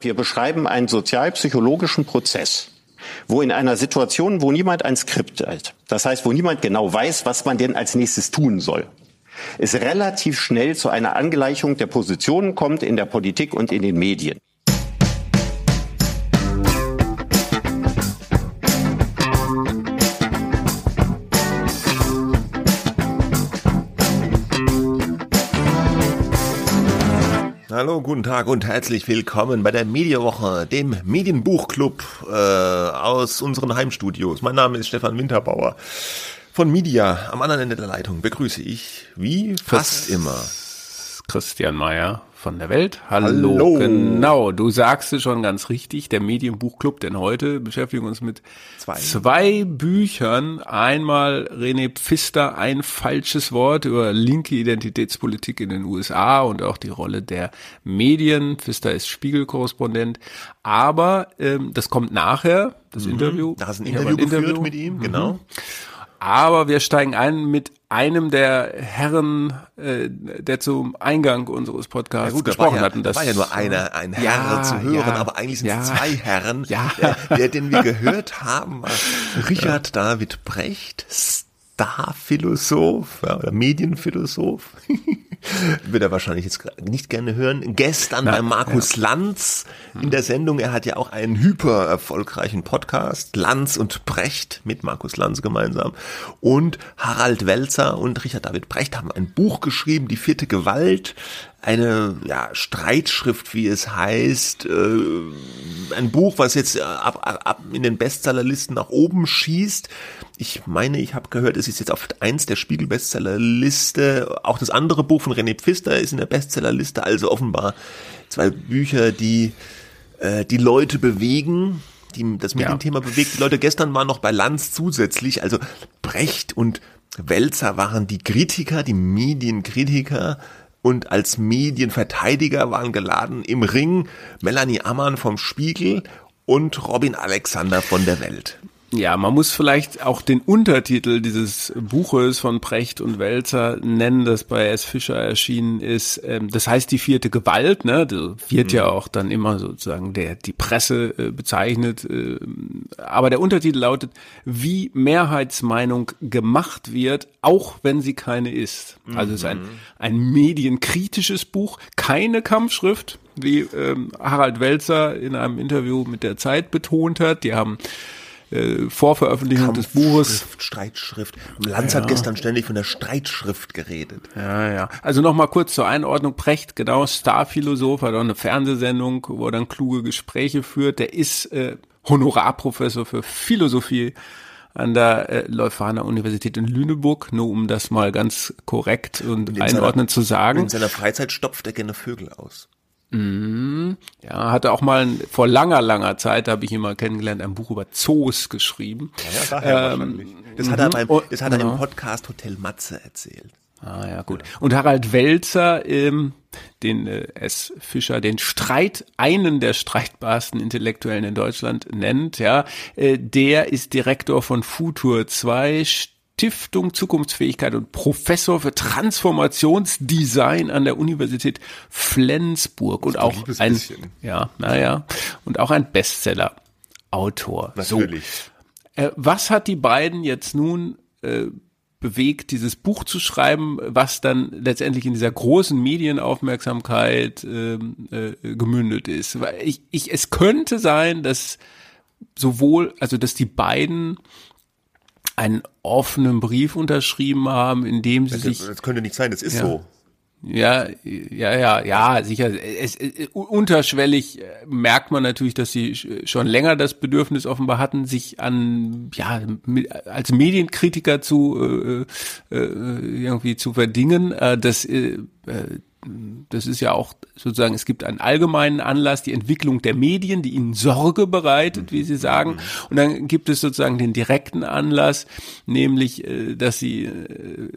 Wir beschreiben einen sozialpsychologischen Prozess, wo in einer Situation, wo niemand ein Skript hat, das heißt, wo niemand genau weiß, was man denn als nächstes tun soll, es relativ schnell zu einer Angleichung der Positionen kommt in der Politik und in den Medien. Hallo, guten Tag und herzlich willkommen bei der Medienwoche, dem Medienbuchclub äh, aus unseren Heimstudios. Mein Name ist Stefan Winterbauer. Von Media am anderen Ende der Leitung begrüße ich, wie fast immer, Christian Mayer von der Welt. Hallo. Hallo. Genau, du sagst es schon ganz richtig, der Medienbuchclub, denn heute beschäftigen wir uns mit zwei, zwei Büchern. Einmal René Pfister, ein falsches Wort über linke Identitätspolitik in den USA und auch die Rolle der Medien. Pfister ist Spiegelkorrespondent, aber ähm, das kommt nachher, das mhm. Interview. Da hast ein Interview, ein Interview mit ihm, genau. Mhm. Aber wir steigen ein mit einem der Herren, äh, der zum Eingang unseres Podcasts ja gut, gesprochen ja, hatten. Das war ja nur einer, ein Herr ja, zu hören, ja, aber eigentlich sind es zwei Herren. Ja. Der, der, den wir gehört haben, Richard David Brecht, Starphilosoph ja, oder Medienphilosoph. Wird er wahrscheinlich jetzt nicht gerne hören. Gestern Na, bei Markus ja. Lanz in der Sendung. Er hat ja auch einen hyper erfolgreichen Podcast. Lanz und Brecht mit Markus Lanz gemeinsam. Und Harald Welzer und Richard David Brecht haben ein Buch geschrieben, Die vierte Gewalt eine ja, Streitschrift, wie es heißt, äh, ein Buch, was jetzt äh, ab, ab in den Bestsellerlisten nach oben schießt. Ich meine, ich habe gehört, es ist jetzt auf eins der Spiegel-Bestsellerliste. Auch das andere Buch von René Pfister ist in der Bestsellerliste. Also offenbar zwei Bücher, die äh, die Leute bewegen, die das Medienthema ja. bewegt. Die Leute gestern waren noch bei Lanz zusätzlich. Also Brecht und Welzer waren die Kritiker, die Medienkritiker und als Medienverteidiger waren geladen im Ring Melanie Ammann vom Spiegel und Robin Alexander von der Welt. Ja, man muss vielleicht auch den Untertitel dieses Buches von Precht und Welzer nennen, das bei S. Fischer erschienen ist. Ähm, das heißt die vierte Gewalt, ne? Das wird mhm. ja auch dann immer sozusagen der, die Presse äh, bezeichnet. Äh, aber der Untertitel lautet, wie Mehrheitsmeinung gemacht wird, auch wenn sie keine ist. Also es ist ein, mhm. ein medienkritisches Buch, keine Kampfschrift, wie ähm, Harald Welzer in einem Interview mit der Zeit betont hat. Die haben äh, Vorveröffentlichung des Buches. Streitschrift. Lanz ja. hat gestern ständig von der Streitschrift geredet. Ja, ja. Also nochmal kurz zur Einordnung. Precht, genau, Starphilosoph, hat auch eine Fernsehsendung, wo er dann kluge Gespräche führt. Der ist äh, Honorarprofessor für Philosophie an der äh, Leuphana Universität in Lüneburg, nur um das mal ganz korrekt und, und einordnend seiner, zu sagen. In seiner Freizeit stopft er gerne Vögel aus. Mhm. Ja, hatte auch mal vor langer, langer Zeit, da habe ich ihn mal kennengelernt, ein Buch über Zoos geschrieben. Ja, daher ähm. Das hat er, beim, oh, das hat er im Podcast Hotel Matze erzählt. Ah ja, gut. Und Harald Welzer, ähm, den äh, S. Fischer, den Streit, einen der streitbarsten Intellektuellen in Deutschland nennt, ja, äh, der ist Direktor von Futur 2, Stiftung Zukunftsfähigkeit und Professor für Transformationsdesign an der Universität Flensburg und auch ein, bisschen. ja, naja, und auch ein Bestseller. Autor. Natürlich. So. Äh, was hat die beiden jetzt nun äh, bewegt, dieses Buch zu schreiben, was dann letztendlich in dieser großen Medienaufmerksamkeit ähm, äh, gemündet ist? Weil ich, ich, es könnte sein, dass sowohl, also dass die beiden einen offenen Brief unterschrieben haben, in dem sie das, sich. Das könnte nicht sein, das ist ja. so. Ja, ja, ja, ja, sicher. Es, es, unterschwellig merkt man natürlich, dass sie schon länger das Bedürfnis offenbar hatten, sich an, ja, als Medienkritiker zu äh, äh, irgendwie zu verdingen. Äh, das äh, das ist ja auch sozusagen, es gibt einen allgemeinen Anlass, die Entwicklung der Medien, die ihnen Sorge bereitet, wie Sie sagen. Und dann gibt es sozusagen den direkten Anlass, nämlich, äh, dass sie äh,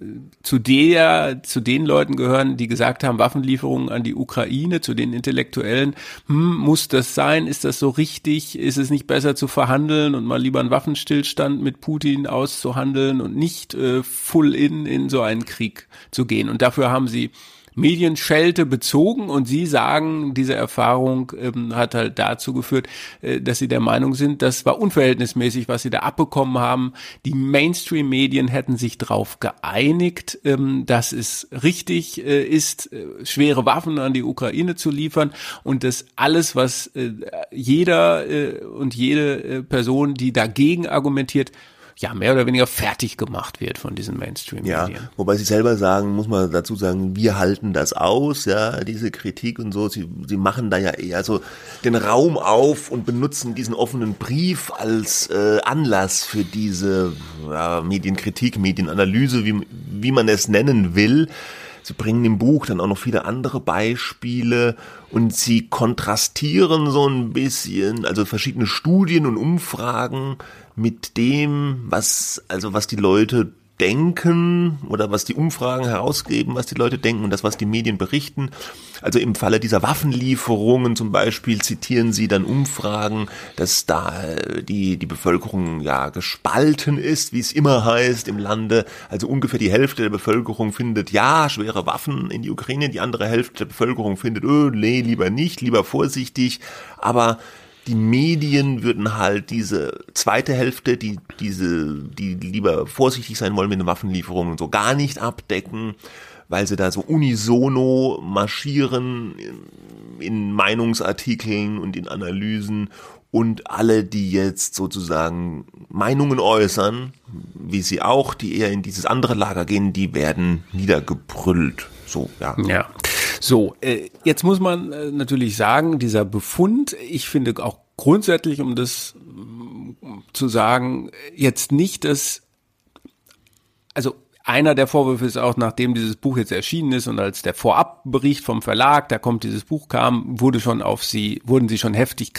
zu der, zu den Leuten gehören, die gesagt haben, Waffenlieferungen an die Ukraine, zu den Intellektuellen, hm, muss das sein? Ist das so richtig? Ist es nicht besser zu verhandeln und mal lieber einen Waffenstillstand mit Putin auszuhandeln und nicht äh, full in in so einen Krieg zu gehen? Und dafür haben sie Medienschelte bezogen und Sie sagen, diese Erfahrung ähm, hat halt dazu geführt, äh, dass Sie der Meinung sind, das war unverhältnismäßig, was Sie da abbekommen haben. Die Mainstream-Medien hätten sich darauf geeinigt, ähm, dass es richtig äh, ist, äh, schwere Waffen an die Ukraine zu liefern und dass alles, was äh, jeder äh, und jede äh, Person, die dagegen argumentiert, ja mehr oder weniger fertig gemacht wird von diesen Mainstream-Medien. Ja, wobei sie selber sagen, muss man dazu sagen, wir halten das aus, ja, diese Kritik und so. Sie, sie machen da ja eher so den Raum auf und benutzen diesen offenen Brief als äh, Anlass für diese ja, Medienkritik, Medienanalyse, wie, wie man es nennen will. Sie bringen im Buch dann auch noch viele andere Beispiele und sie kontrastieren so ein bisschen, also verschiedene Studien und Umfragen mit dem, was, also was die Leute denken oder was die Umfragen herausgeben, was die Leute denken und das, was die Medien berichten. Also im Falle dieser Waffenlieferungen zum Beispiel zitieren sie dann Umfragen, dass da äh, die, die Bevölkerung ja gespalten ist, wie es immer heißt im Lande. Also ungefähr die Hälfte der Bevölkerung findet ja schwere Waffen in die Ukraine, die andere Hälfte der Bevölkerung findet, oh, nee, lieber nicht, lieber vorsichtig. Aber die Medien würden halt diese zweite Hälfte, die diese, die lieber vorsichtig sein wollen mit den Waffenlieferungen und so gar nicht abdecken, weil sie da so unisono marschieren in Meinungsartikeln und in Analysen und alle, die jetzt sozusagen Meinungen äußern, wie sie auch, die eher in dieses andere Lager gehen, die werden niedergebrüllt. So, ja. Ja. So, äh, jetzt muss man äh, natürlich sagen, dieser Befund, ich finde auch grundsätzlich, um das äh, zu sagen, jetzt nicht das, also einer der Vorwürfe ist auch, nachdem dieses Buch jetzt erschienen ist und als der Vorabbericht vom Verlag, da kommt dieses Buch kam, wurde schon auf sie, wurden sie schon heftig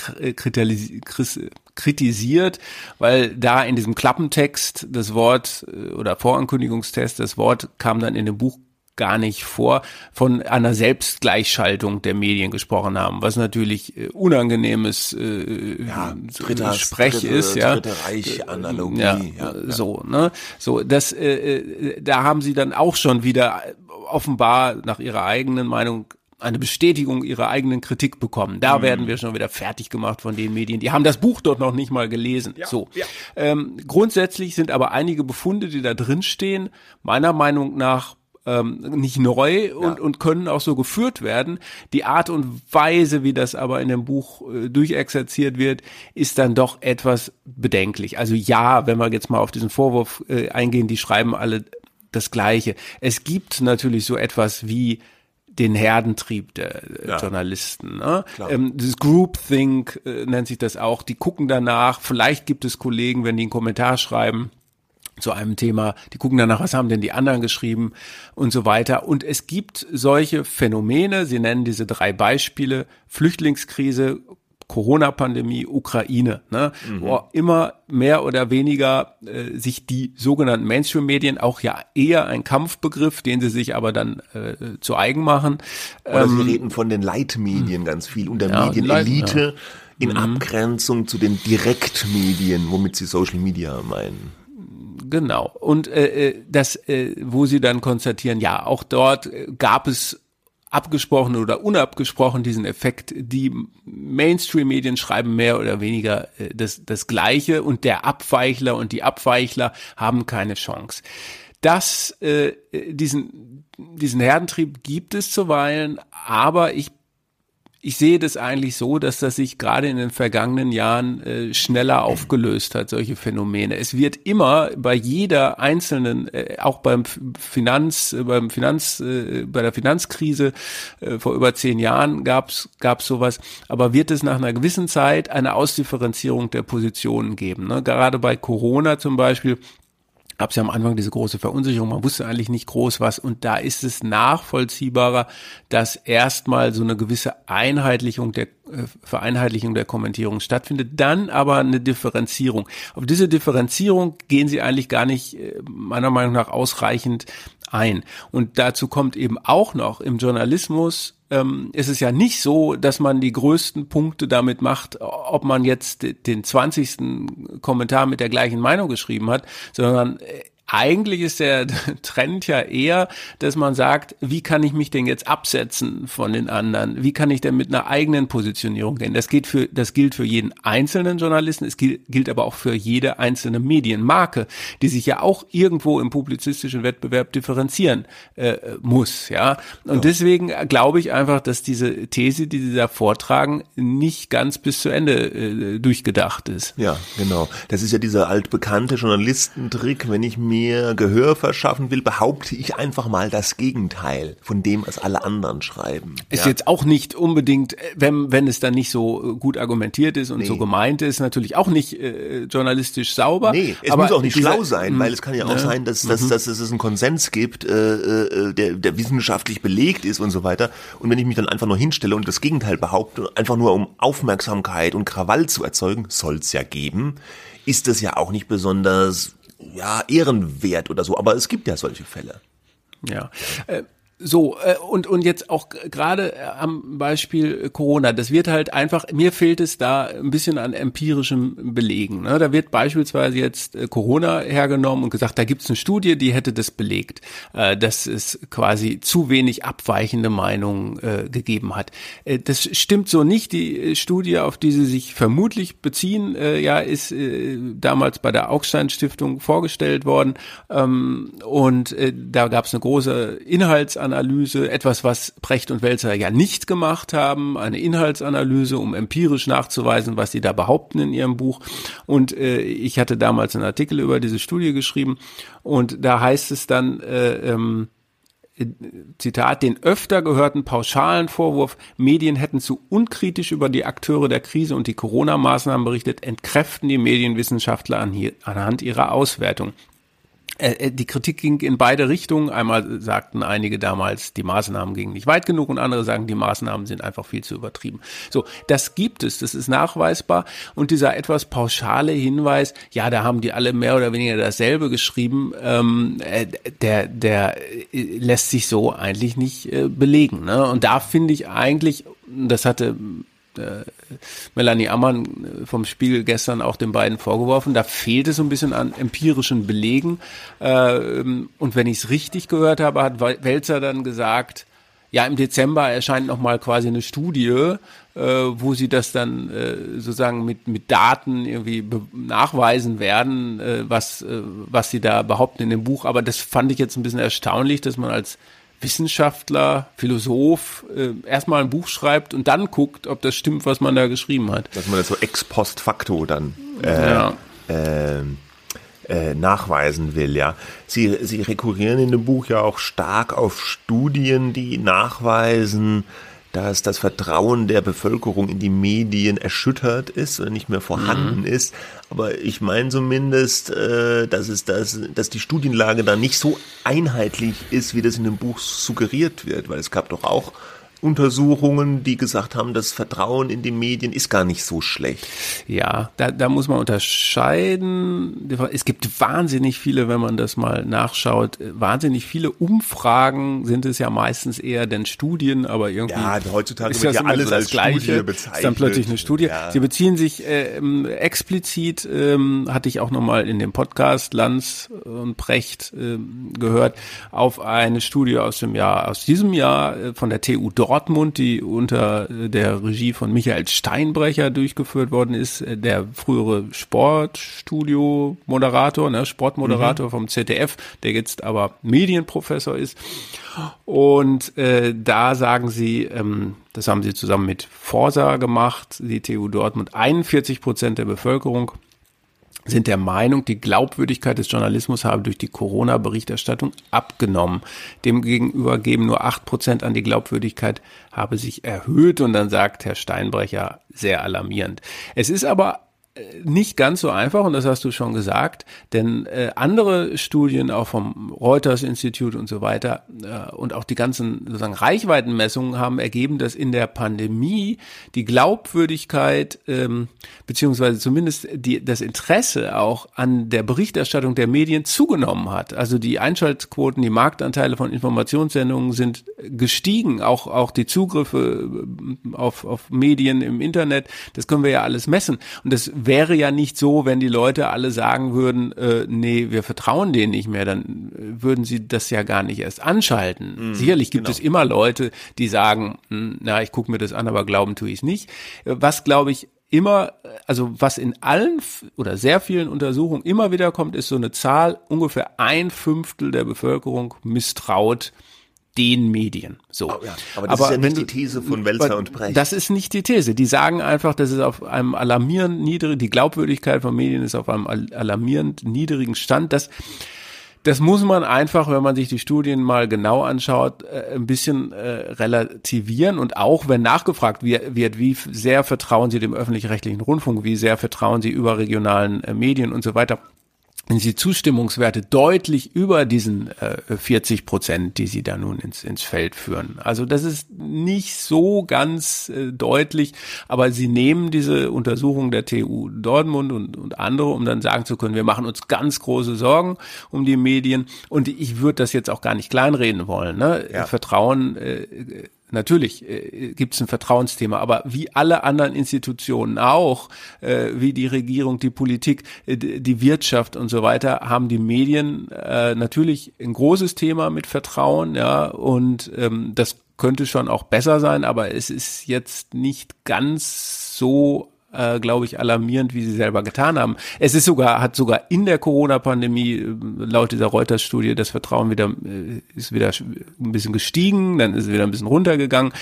kritisiert, weil da in diesem Klappentext das Wort oder Vorankündigungstest, das Wort kam dann in dem Buch gar nicht vor, von einer Selbstgleichschaltung der Medien gesprochen haben, was natürlich äh, unangenehmes äh, ja, dritter, Sprech dritte, ist, ja. Dritte Reich Analogie, ja, ja, so, ne? So, das, äh, äh, da haben sie dann auch schon wieder offenbar nach ihrer eigenen Meinung eine Bestätigung ihrer eigenen Kritik bekommen. Da mhm. werden wir schon wieder fertig gemacht von den Medien. Die haben das Buch dort noch nicht mal gelesen. Ja, so. Ja. Ähm, grundsätzlich sind aber einige Befunde, die da drin stehen, meiner Meinung nach ähm, nicht neu ja. und, und können auch so geführt werden. Die Art und Weise, wie das aber in dem Buch äh, durchexerziert wird, ist dann doch etwas bedenklich. Also ja, wenn wir jetzt mal auf diesen Vorwurf äh, eingehen, die schreiben alle das Gleiche. Es gibt natürlich so etwas wie den Herdentrieb der äh, ja. Journalisten. Ne? Ähm, das Groupthink äh, nennt sich das auch. Die gucken danach. Vielleicht gibt es Kollegen, wenn die einen Kommentar schreiben, zu einem Thema, die gucken danach, was haben denn die anderen geschrieben und so weiter. Und es gibt solche Phänomene, Sie nennen diese drei Beispiele, Flüchtlingskrise, Corona-Pandemie, Ukraine, ne, mhm. wo immer mehr oder weniger äh, sich die sogenannten Mainstream-Medien auch ja eher ein Kampfbegriff, den sie sich aber dann äh, zu eigen machen. Oder ähm, sie reden von den Leitmedien ganz viel und der ja, Medienelite ja. in mhm. Abgrenzung zu den Direktmedien, womit sie Social Media meinen. Genau. Und äh, äh, das, äh, wo sie dann konstatieren, ja, auch dort äh, gab es abgesprochen oder unabgesprochen diesen Effekt. Die Mainstream-Medien schreiben mehr oder weniger äh, das, das Gleiche und der Abweichler und die Abweichler haben keine Chance. Das, äh, diesen, diesen Herdentrieb gibt es zuweilen, aber ich ich sehe das eigentlich so, dass das sich gerade in den vergangenen Jahren äh, schneller aufgelöst hat, solche Phänomene. Es wird immer bei jeder einzelnen, äh, auch beim Finanz, äh, beim Finanz, äh, bei der Finanzkrise äh, vor über zehn Jahren gab's gab's sowas, aber wird es nach einer gewissen Zeit eine Ausdifferenzierung der Positionen geben. Ne? Gerade bei Corona zum Beispiel gab es ja am Anfang diese große Verunsicherung, man wusste eigentlich nicht groß was und da ist es nachvollziehbarer, dass erstmal so eine gewisse Einheitlichung der äh, Vereinheitlichung der Kommentierung stattfindet, dann aber eine Differenzierung. Auf diese Differenzierung gehen sie eigentlich gar nicht äh, meiner Meinung nach ausreichend ein. Und dazu kommt eben auch noch im Journalismus ähm, ist es ja nicht so, dass man die größten Punkte damit macht, ob man jetzt den 20. Kommentar mit der gleichen Meinung geschrieben hat, sondern äh, eigentlich ist der Trend ja eher, dass man sagt, wie kann ich mich denn jetzt absetzen von den anderen? Wie kann ich denn mit einer eigenen Positionierung gehen? Das gilt für, das gilt für jeden einzelnen Journalisten, es gilt, gilt aber auch für jede einzelne Medienmarke, die sich ja auch irgendwo im publizistischen Wettbewerb differenzieren äh, muss, ja. Und ja. deswegen glaube ich einfach, dass diese These, die Sie da vortragen, nicht ganz bis zu Ende äh, durchgedacht ist. Ja, genau. Das ist ja dieser altbekannte Journalistentrick, wenn ich mir mir Gehör verschaffen will, behaupte ich einfach mal das Gegenteil von dem, was alle anderen schreiben. Ist ja. jetzt auch nicht unbedingt, wenn, wenn es dann nicht so gut argumentiert ist und nee. so gemeint ist, natürlich auch nicht äh, journalistisch sauber. Nee, es muss auch nicht dieser, schlau sein, weil es kann ja auch ja. sein, dass, dass, mhm. dass es einen Konsens gibt, äh, äh, der, der wissenschaftlich belegt ist und so weiter. Und wenn ich mich dann einfach nur hinstelle und das Gegenteil behaupte, einfach nur um Aufmerksamkeit und Krawall zu erzeugen, soll es ja geben, ist das ja auch nicht besonders ja, ehrenwert oder so, aber es gibt ja solche Fälle. Ja. Äh, so, äh, und, und jetzt auch gerade äh, am Beispiel Corona, das wird halt einfach, mir fehlt es da ein bisschen an empirischem Belegen. Ne? Da wird beispielsweise jetzt äh, Corona hergenommen und gesagt, da gibt es eine Studie, die hätte das belegt, dass es quasi zu wenig abweichende Meinungen gegeben hat. Das stimmt so nicht. Die Studie, auf die Sie sich vermutlich beziehen, ja, ist damals bei der Augstein Stiftung vorgestellt worden. Ähm, und da gab es eine große Inhaltsanalyse Inhaltsanalyse, etwas, was Precht und Welzer ja nicht gemacht haben, eine Inhaltsanalyse, um empirisch nachzuweisen, was sie da behaupten in ihrem Buch. Und äh, ich hatte damals einen Artikel über diese Studie geschrieben und da heißt es dann, äh, ähm, Zitat, den öfter gehörten pauschalen Vorwurf, Medien hätten zu unkritisch über die Akteure der Krise und die Corona-Maßnahmen berichtet, entkräften die Medienwissenschaftler anhand ihrer Auswertung. Äh, äh, die Kritik ging in beide Richtungen. Einmal sagten einige damals, die Maßnahmen gingen nicht weit genug und andere sagen, die Maßnahmen sind einfach viel zu übertrieben. So, das gibt es, das ist nachweisbar. Und dieser etwas pauschale Hinweis, ja, da haben die alle mehr oder weniger dasselbe geschrieben, ähm, äh, der, der lässt sich so eigentlich nicht äh, belegen. Ne? Und da finde ich eigentlich, das hatte Melanie Ammann äh, vom Spiegel gestern auch den beiden vorgeworfen. Da fehlt es so ein bisschen an empirischen Belegen. Äh, und wenn ich es richtig gehört habe, hat Welzer dann gesagt, ja, im Dezember erscheint nochmal quasi eine Studie, äh, wo sie das dann äh, sozusagen mit, mit Daten irgendwie nachweisen werden, äh, was, äh, was sie da behaupten in dem Buch. Aber das fand ich jetzt ein bisschen erstaunlich, dass man als Wissenschaftler, Philosoph äh, erstmal ein Buch schreibt und dann guckt, ob das stimmt, was man da geschrieben hat. Dass man das so ex post facto dann äh, ja. äh, äh, nachweisen will, ja. Sie, Sie rekurrieren in dem Buch ja auch stark auf Studien, die nachweisen, dass das Vertrauen der Bevölkerung in die Medien erschüttert ist oder nicht mehr vorhanden mhm. ist. Aber ich meine zumindest, äh, dass es das, dass die Studienlage da nicht so einheitlich ist, wie das in dem Buch suggeriert wird, weil es gab doch auch Untersuchungen, die gesagt haben, das Vertrauen in die Medien ist gar nicht so schlecht. Ja, da, da muss man unterscheiden. Es gibt wahnsinnig viele, wenn man das mal nachschaut, wahnsinnig viele Umfragen sind es ja meistens eher denn Studien, aber irgendwie ja, heutzutage ist wird ja alles als Gleiche, Studie bezeichnet. Ist dann plötzlich eine Studie. Ja. Sie beziehen sich äh, explizit, ähm, hatte ich auch nochmal in dem Podcast Lanz und Precht äh, gehört, auf eine Studie aus dem Jahr, aus diesem Jahr äh, von der TU Dortmund Dortmund, die unter der Regie von Michael Steinbrecher durchgeführt worden ist, der frühere Sportstudio-Moderator, ne, Sportmoderator mhm. vom ZDF, der jetzt aber Medienprofessor ist. Und äh, da sagen sie, ähm, das haben sie zusammen mit Forsa gemacht, die TU Dortmund, 41 Prozent der Bevölkerung sind der Meinung, die Glaubwürdigkeit des Journalismus habe durch die Corona-Berichterstattung abgenommen. Demgegenüber geben nur acht Prozent an, die Glaubwürdigkeit habe sich erhöht und dann sagt Herr Steinbrecher sehr alarmierend. Es ist aber nicht ganz so einfach und das hast du schon gesagt, denn äh, andere Studien auch vom Reuters Institut und so weiter äh, und auch die ganzen sozusagen Reichweitenmessungen haben ergeben, dass in der Pandemie die Glaubwürdigkeit ähm, beziehungsweise zumindest die, das Interesse auch an der Berichterstattung der Medien zugenommen hat. Also die Einschaltquoten, die Marktanteile von Informationssendungen sind gestiegen, auch auch die Zugriffe äh, auf, auf Medien im Internet, das können wir ja alles messen und das wäre ja nicht so, wenn die Leute alle sagen würden, äh, nee, wir vertrauen denen nicht mehr, dann äh, würden sie das ja gar nicht erst anschalten. Mhm, Sicherlich gibt genau. es immer Leute, die sagen, hm, na, ich gucke mir das an, aber glauben tue ich es nicht. Was, glaube ich, immer, also was in allen oder sehr vielen Untersuchungen immer wieder kommt, ist so eine Zahl, ungefähr ein Fünftel der Bevölkerung misstraut den Medien. So. Oh, ja. Aber das aber ist ja nicht die These von Welzer und Brecht. Das ist nicht die These. Die sagen einfach, das ist auf einem alarmierend niedrigen, die Glaubwürdigkeit von Medien ist auf einem alarmierend niedrigen Stand. Das das muss man einfach, wenn man sich die Studien mal genau anschaut, äh, ein bisschen äh, relativieren und auch wenn nachgefragt wird, wie sehr vertrauen Sie dem öffentlich-rechtlichen Rundfunk, wie sehr vertrauen Sie überregionalen äh, Medien und so weiter, die Zustimmungswerte deutlich über diesen äh, 40 Prozent, die sie da nun ins, ins Feld führen. Also das ist nicht so ganz äh, deutlich, aber sie nehmen diese Untersuchung der TU Dortmund und, und andere, um dann sagen zu können, wir machen uns ganz große Sorgen um die Medien und ich würde das jetzt auch gar nicht kleinreden wollen. Ne? Ja. Vertrauen äh, Natürlich äh, gibt es ein Vertrauensthema, aber wie alle anderen Institutionen auch, äh, wie die Regierung, die Politik, äh, die Wirtschaft und so weiter, haben die Medien äh, natürlich ein großes Thema mit Vertrauen, ja, und ähm, das könnte schon auch besser sein, aber es ist jetzt nicht ganz so äh, glaube ich, alarmierend, wie sie selber getan haben. Es ist sogar, hat sogar in der Corona-Pandemie äh, laut dieser Reuters-Studie das Vertrauen wieder, äh, ist wieder ein bisschen gestiegen, dann ist es wieder ein bisschen runtergegangen.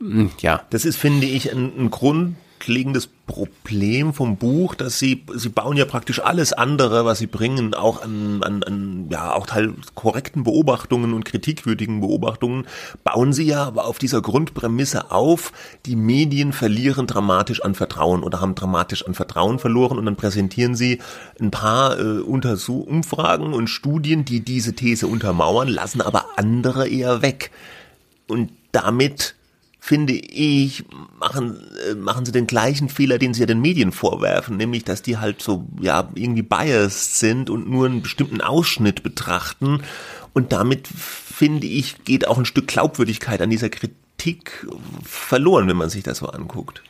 Hm, ja. Das ist, finde ich, ein, ein Grund, grundlegendes Problem vom Buch, dass sie, sie bauen ja praktisch alles andere, was sie bringen, auch an, an, an ja, auch teil korrekten Beobachtungen und kritikwürdigen Beobachtungen, bauen sie ja aber auf dieser Grundprämisse auf, die Medien verlieren dramatisch an Vertrauen oder haben dramatisch an Vertrauen verloren und dann präsentieren sie ein paar äh, Untersuch Umfragen und Studien, die diese These untermauern, lassen aber andere eher weg. Und damit finde ich, machen, äh, machen sie den gleichen Fehler, den sie ja den Medien vorwerfen, nämlich, dass die halt so, ja, irgendwie biased sind und nur einen bestimmten Ausschnitt betrachten. Und damit, finde ich, geht auch ein Stück Glaubwürdigkeit an dieser Kritik verloren, wenn man sich das so anguckt.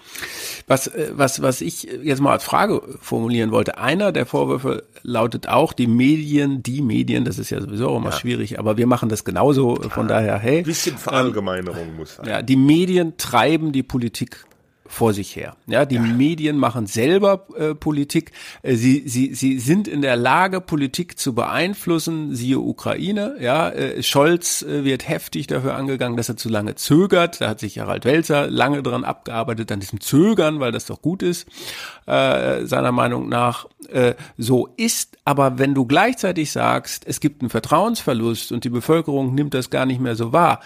Was, äh, was, was ich jetzt mal als Frage formulieren wollte. Einer der Vorwürfe lautet auch, die Medien, die Medien, das ist ja sowieso auch immer ja. schwierig, aber wir machen das genauso. Von daher, hey. Ein bisschen Verallgemeinerung ähm, muss sein. Ja, die Medien treiben die Politik vor sich her. Ja, die ja. Medien machen selber äh, Politik. Äh, sie, sie, sie sind in der Lage, Politik zu beeinflussen. Siehe Ukraine. Ja, äh, Scholz äh, wird heftig dafür angegangen, dass er zu lange zögert. Da hat sich Harald Welzer lange dran abgearbeitet, an diesem Zögern, weil das doch gut ist, äh, seiner Meinung nach. Äh, so ist, aber wenn du gleichzeitig sagst, es gibt einen Vertrauensverlust und die Bevölkerung nimmt das gar nicht mehr so wahr,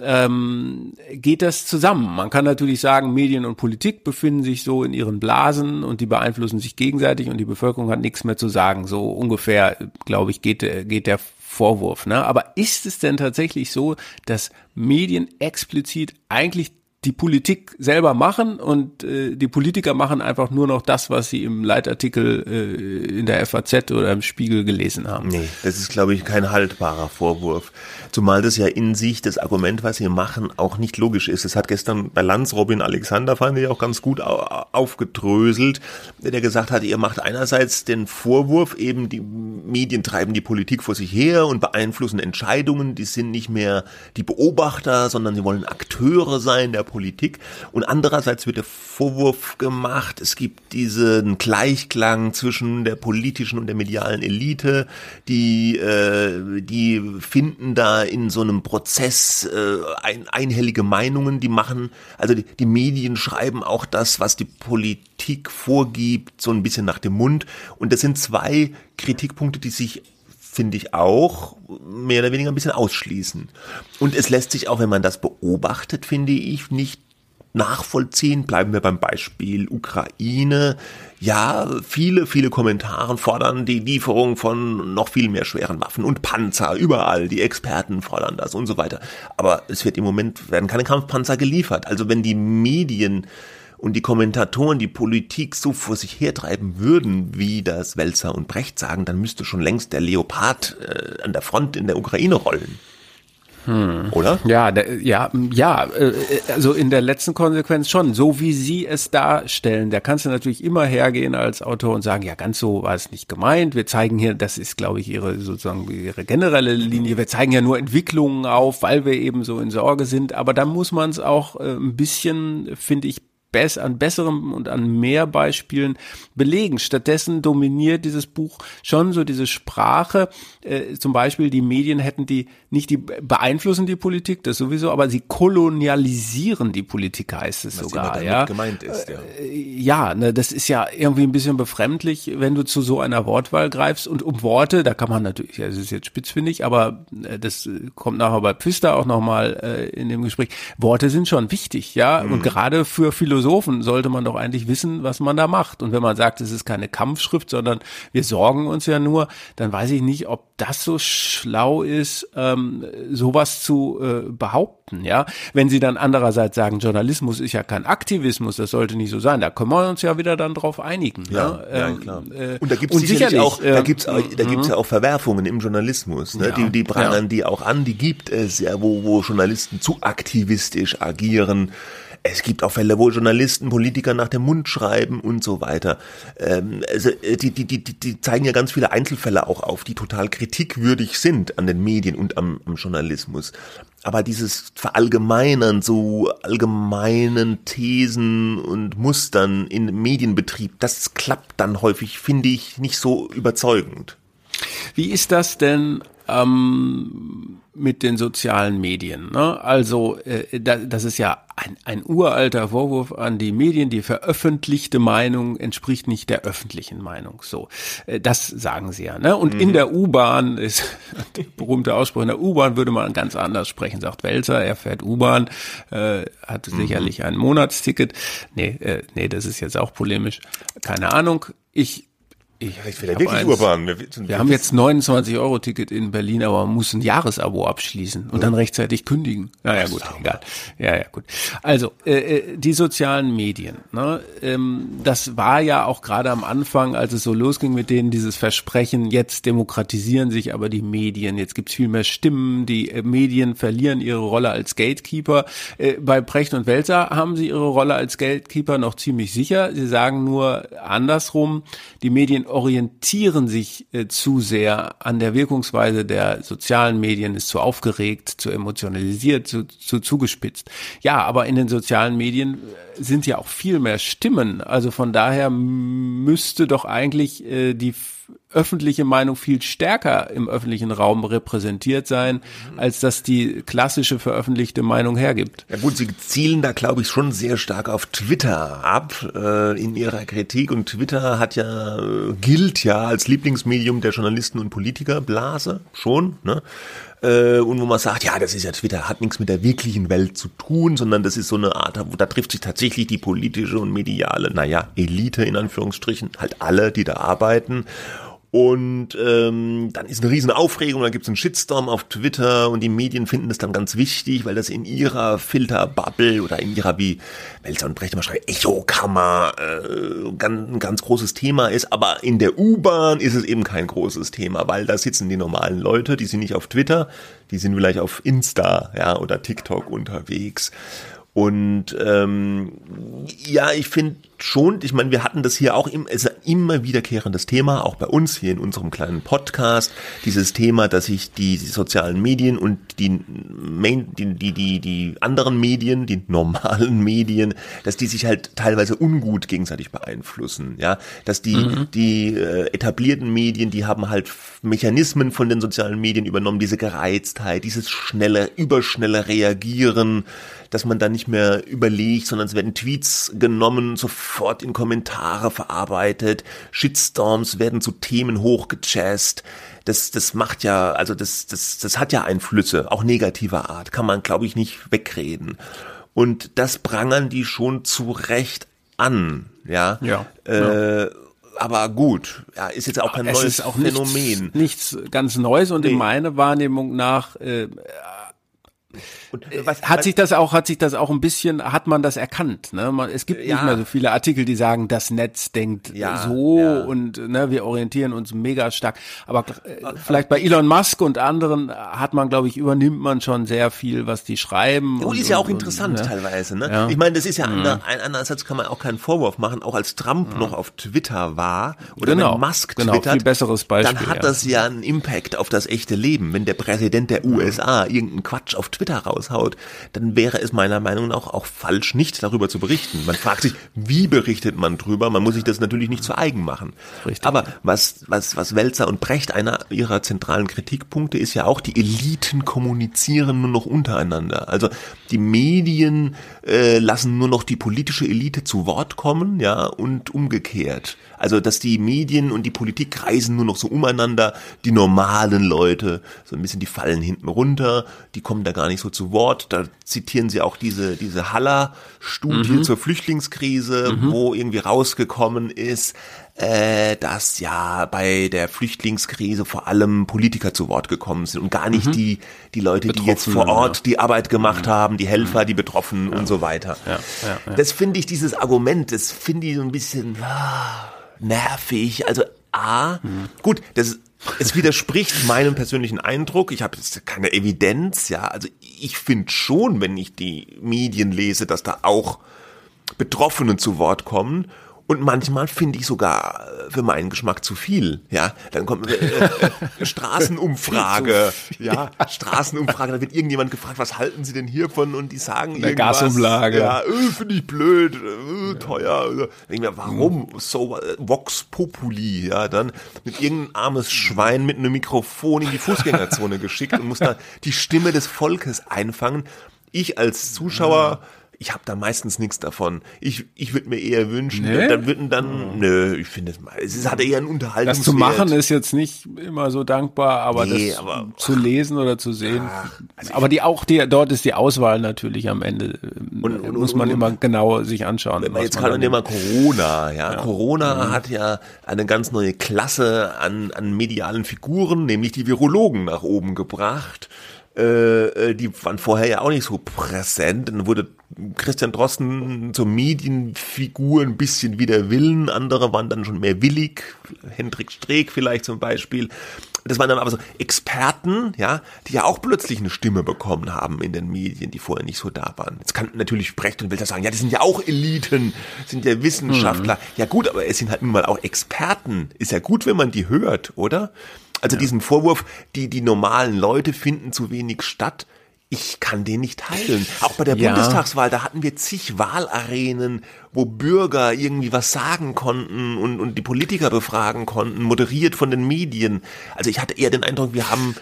ähm, geht das zusammen. Man kann natürlich sagen, Medien und Politik befinden sich so in ihren Blasen und die beeinflussen sich gegenseitig und die Bevölkerung hat nichts mehr zu sagen. So ungefähr, glaube ich, geht, geht der Vorwurf. Ne? Aber ist es denn tatsächlich so, dass Medien explizit eigentlich die Politik selber machen und äh, die Politiker machen einfach nur noch das, was sie im Leitartikel äh, in der FAZ oder im Spiegel gelesen haben. Nee, das ist, glaube ich, kein haltbarer Vorwurf. Zumal das ja in sich das Argument, was sie machen, auch nicht logisch ist. Es hat gestern bei Lanz Robin Alexander, fand ich auch ganz gut aufgedröselt, der gesagt hat, ihr macht einerseits den Vorwurf, eben die Medien treiben die Politik vor sich her und beeinflussen Entscheidungen, die sind nicht mehr die Beobachter, sondern sie wollen Akteure sein der Politik. Politik. Und andererseits wird der Vorwurf gemacht, es gibt diesen Gleichklang zwischen der politischen und der medialen Elite, die, äh, die finden da in so einem Prozess äh, ein, einhellige Meinungen, die machen, also die, die Medien schreiben auch das, was die Politik vorgibt, so ein bisschen nach dem Mund. Und das sind zwei Kritikpunkte, die sich finde ich auch, mehr oder weniger ein bisschen ausschließen. Und es lässt sich auch, wenn man das beobachtet, finde ich, nicht nachvollziehen. Bleiben wir beim Beispiel Ukraine. Ja, viele, viele Kommentare fordern die Lieferung von noch viel mehr schweren Waffen und Panzer überall. Die Experten fordern das und so weiter. Aber es wird im Moment werden keine Kampfpanzer geliefert. Also wenn die Medien und die Kommentatoren die Politik so vor sich hertreiben würden, wie das Welzer und Brecht sagen, dann müsste schon längst der Leopard äh, an der Front in der Ukraine rollen. Hm. Oder? Ja, ja, ja, äh, also in der letzten Konsequenz schon. So wie Sie es darstellen, da kannst du natürlich immer hergehen als Autor und sagen, ja, ganz so war es nicht gemeint. Wir zeigen hier, das ist, glaube ich, Ihre sozusagen Ihre generelle Linie. Wir zeigen ja nur Entwicklungen auf, weil wir eben so in Sorge sind. Aber da muss man es auch äh, ein bisschen, finde ich, bess an besseren und an mehr Beispielen belegen. Stattdessen dominiert dieses Buch schon so diese Sprache. Äh, zum Beispiel die Medien hätten die nicht die beeinflussen die Politik, das sowieso, aber sie kolonialisieren die Politik, heißt es Was sogar. ja, gemeint ist, ja. Äh, ja, ne, das ist ja irgendwie ein bisschen befremdlich, wenn du zu so einer Wortwahl greifst und um Worte, da kann man natürlich, ja, das ist jetzt spitzfindig, aber äh, das kommt nachher bei Pfister auch nochmal äh, in dem Gespräch. Worte sind schon wichtig, ja, mhm. und gerade für Philosophen sollte man doch eigentlich wissen, was man da macht. Und wenn man sagt, es ist keine Kampfschrift, sondern wir sorgen uns ja nur, dann weiß ich nicht, ob das so schlau ist, ähm, sowas zu äh, behaupten, ja. Wenn Sie dann andererseits sagen, Journalismus ist ja kein Aktivismus, das sollte nicht so sein, da können wir uns ja wieder dann drauf einigen. Ja, ja, ja ähm, klar. Äh, und da gibt es sicherlich auch, da gibt's, äh, da gibt's ja auch Verwerfungen im Journalismus, ne? Ja, die, die prangern ja. die auch an, die gibt es ja, wo, wo Journalisten zu aktivistisch agieren es gibt auch Fälle, wo Journalisten Politiker nach dem Mund schreiben und so weiter. Ähm, also äh, die, die, die, die zeigen ja ganz viele Einzelfälle auch auf, die total kritikwürdig sind an den Medien und am, am Journalismus. Aber dieses Verallgemeinern so allgemeinen Thesen und Mustern in Medienbetrieb, das klappt dann häufig, finde ich, nicht so überzeugend. Wie ist das denn ähm, mit den sozialen Medien. Ne? Also äh, da, das ist ja ein, ein uralter Vorwurf an die Medien. Die veröffentlichte Meinung entspricht nicht der öffentlichen Meinung. So, äh, das sagen sie ja. Ne? Und mhm. in der U-Bahn ist der berühmte Ausspruch: In der U-Bahn würde man ganz anders sprechen. Sagt Welzer, er fährt U-Bahn, äh, hat mhm. sicherlich ein Monatsticket. Nee, äh, nee, das ist jetzt auch polemisch. Keine Ahnung. Ich ich, Vielleicht will er wirklich eins, urban. Wir, wir, haben jetzt 29 Euro Ticket in Berlin, aber man muss ein Jahresabo abschließen und ja. dann rechtzeitig kündigen. Naja, gut, egal. Ja, ja, gut. Also, äh, äh, die sozialen Medien, ne, ähm, das war ja auch gerade am Anfang, als es so losging mit denen dieses Versprechen, jetzt demokratisieren sich aber die Medien, jetzt gibt's viel mehr Stimmen, die äh, Medien verlieren ihre Rolle als Gatekeeper. Äh, bei Precht und Welser haben sie ihre Rolle als Gatekeeper noch ziemlich sicher. Sie sagen nur andersrum, die Medien orientieren sich äh, zu sehr an der Wirkungsweise der sozialen Medien, ist zu aufgeregt, zu emotionalisiert, zu, zu zugespitzt. Ja, aber in den sozialen Medien äh, sind ja auch viel mehr Stimmen. Also von daher müsste doch eigentlich äh, die öffentliche Meinung viel stärker im öffentlichen Raum repräsentiert sein, als dass die klassische veröffentlichte Meinung hergibt. Ja gut, Sie zielen da, glaube ich, schon sehr stark auf Twitter ab äh, in Ihrer Kritik und Twitter hat ja äh, gilt ja als Lieblingsmedium der Journalisten und Politikerblase schon, ne? Äh, und wo man sagt, ja, das ist ja Twitter, hat nichts mit der wirklichen Welt zu tun, sondern das ist so eine Art, wo da trifft sich tatsächlich die politische und mediale, naja, Elite in Anführungsstrichen, halt alle, die da arbeiten und ähm, dann ist eine riesen Aufregung, dann gibt es einen Shitstorm auf Twitter und die Medien finden das dann ganz wichtig, weil das in ihrer Filterbubble oder in ihrer, wie Welser und Brecht immer schreiben, Echokammer äh, ganz, ein ganz großes Thema ist. Aber in der U-Bahn ist es eben kein großes Thema, weil da sitzen die normalen Leute, die sind nicht auf Twitter, die sind vielleicht auf Insta ja, oder TikTok unterwegs. Und ähm, ja, ich finde schon, ich meine, wir hatten das hier auch im, ist ein immer wiederkehrendes Thema, auch bei uns hier in unserem kleinen Podcast, dieses Thema, dass sich die, die sozialen Medien und die, Main, die, die, die, die anderen Medien, die normalen Medien, dass die sich halt teilweise ungut gegenseitig beeinflussen, ja, dass die, mhm. die äh, etablierten Medien, die haben halt Mechanismen von den sozialen Medien übernommen, diese Gereiztheit, dieses schnelle, überschnelle Reagieren, dass man da nicht mehr überlegt, sondern es werden Tweets genommen, sofort in Kommentare verarbeitet, Shitstorms werden zu Themen hochgejazzt. Das, das macht ja, also das, das, das hat ja Einflüsse, auch negativer Art, kann man, glaube ich, nicht wegreden. Und das prangern die schon zu Recht an, ja. Ja. Äh, ja aber gut, ja, ist jetzt auch kein es neues auch Phänomen. Nichts, nichts ganz Neues und nee. in meiner Wahrnehmung nach äh, Und was, hat was, sich das auch, hat sich das auch ein bisschen, hat man das erkannt? Ne? Man, es gibt ja. nicht mehr so viele Artikel, die sagen, das Netz denkt ja, so ja. und ne, wir orientieren uns mega stark. Aber äh, vielleicht bei Elon Musk und anderen hat man, glaube ich, übernimmt man schon sehr viel, was die schreiben. Und, und ist ja auch und, interessant und, teilweise. Ne? Ich meine, das ist ja mhm. ein andererseits kann man auch keinen Vorwurf machen, auch als Trump mhm. noch auf Twitter war oder genau. wenn Musk genau, twittert, besseres Beispiel, dann hat das ja einen Impact auf das echte Leben. Wenn der Präsident der USA irgendeinen Quatsch auf Twitter raushaut, dann wäre es meiner Meinung nach auch falsch, nicht darüber zu berichten. Man fragt sich, wie berichtet man drüber? Man muss sich das natürlich nicht zu eigen machen. Richtig. Aber was, was, was Welzer und Brecht, einer ihrer zentralen Kritikpunkte ist ja auch, die Eliten kommunizieren nur noch untereinander. Also die Medien äh, lassen nur noch die politische Elite zu Wort kommen, ja, und umgekehrt. Also, dass die Medien und die Politik kreisen nur noch so umeinander, die normalen Leute, so ein bisschen, die fallen hinten runter, die kommen da gar nicht so zu Wort. Da zitieren sie auch diese, diese Haller-Studie mhm. zur Flüchtlingskrise, mhm. wo irgendwie rausgekommen ist, äh, dass ja bei der Flüchtlingskrise vor allem Politiker zu Wort gekommen sind und gar nicht mhm. die, die Leute, die jetzt vor Ort ja. die Arbeit gemacht mhm. haben, die Helfer, die Betroffenen ja. und so weiter. Ja. Das finde ich, dieses Argument, das finde ich so ein bisschen ah, nervig. Also A, mhm. gut, das es widerspricht meinem persönlichen Eindruck. Ich habe jetzt keine Evidenz, ja. Also ich finde schon, wenn ich die Medien lese, dass da auch Betroffene zu Wort kommen. Und manchmal finde ich sogar äh, für meinen Geschmack zu viel. Ja, dann kommt äh, äh, Straßenumfrage. ja, Straßenumfrage. Da wird irgendjemand gefragt, was halten Sie denn hiervon? Und die sagen Der irgendwas. Gasumlage. Ja, äh, finde ich blöd, äh, teuer. Ich mir, warum so äh, Vox Populi? Ja, dann mit irgendein armes Schwein mit einem Mikrofon in die Fußgängerzone geschickt und muss da die Stimme des Volkes einfangen. Ich als Zuschauer ja ich habe da meistens nichts davon. Ich, ich würde mir eher wünschen, nee? dann würden dann, hm. nö, ich finde es, es hat eher einen Unterhaltungswert. Das zu machen ist jetzt nicht immer so dankbar, aber nee, das aber, zu lesen oder zu sehen. Ja, also aber die auch die, dort ist die Auswahl natürlich am Ende, und, und muss man und, immer genau sich anschauen. Wenn man jetzt gerade nehmen wir Corona, ja, ja. Corona mhm. hat ja eine ganz neue Klasse an, an medialen Figuren, nämlich die Virologen nach oben gebracht. Äh, äh, die waren vorher ja auch nicht so präsent. Dann wurde Christian Drosten zur Medienfigur ein bisschen wider Willen. Andere waren dann schon mehr willig. Hendrik Streeck vielleicht zum Beispiel. Das waren dann aber so Experten, ja, die ja auch plötzlich eine Stimme bekommen haben in den Medien, die vorher nicht so da waren. Jetzt kann natürlich Brecht und Welter sagen, ja, die sind ja auch Eliten, sind ja Wissenschaftler. Mhm. Ja gut, aber es sind halt nun mal auch Experten. Ist ja gut, wenn man die hört, oder? Also ja. diesen Vorwurf, die, die normalen Leute finden zu wenig statt, ich kann den nicht teilen. Auch bei der ja. Bundestagswahl, da hatten wir zig Wahlarenen, wo Bürger irgendwie was sagen konnten und, und die Politiker befragen konnten, moderiert von den Medien. Also ich hatte eher den Eindruck, wir haben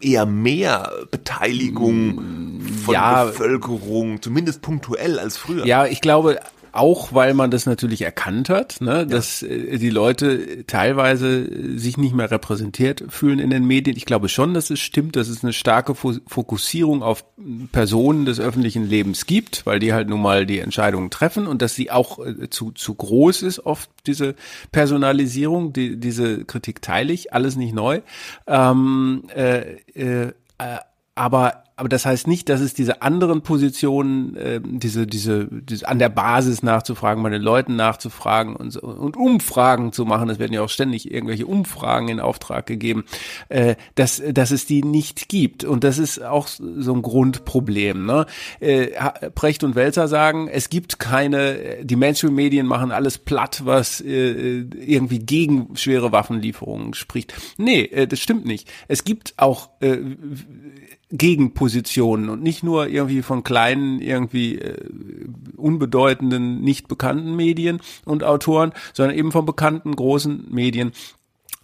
eher mehr Beteiligung von ja, Bevölkerung, zumindest punktuell als früher. Ja, ich glaube, auch weil man das natürlich erkannt hat, ne, dass ja. Äh, die Leute teilweise sich nicht mehr repräsentiert fühlen in den Medien. Ich glaube schon, dass es stimmt, dass es eine starke Fokussierung auf Personen des öffentlichen Lebens gibt, weil die halt nun mal die Entscheidungen treffen und dass sie auch äh, zu, zu groß ist, oft diese Personalisierung, die, diese Kritik teile ich, alles nicht neu. Ähm, äh, äh, aber aber das heißt nicht, dass es diese anderen Positionen, äh, diese, diese, diese an der Basis nachzufragen, bei den Leuten nachzufragen und, und Umfragen zu machen, es werden ja auch ständig irgendwelche Umfragen in Auftrag gegeben, äh, dass, dass es die nicht gibt. Und das ist auch so ein Grundproblem. Ne? Äh, Precht und Welzer sagen, es gibt keine, die Mainstream-Medien machen alles platt, was äh, irgendwie gegen schwere Waffenlieferungen spricht. Nee, äh, das stimmt nicht. Es gibt auch äh, Gegenpositionen und nicht nur irgendwie von kleinen, irgendwie äh, unbedeutenden, nicht bekannten Medien und Autoren, sondern eben von bekannten großen Medien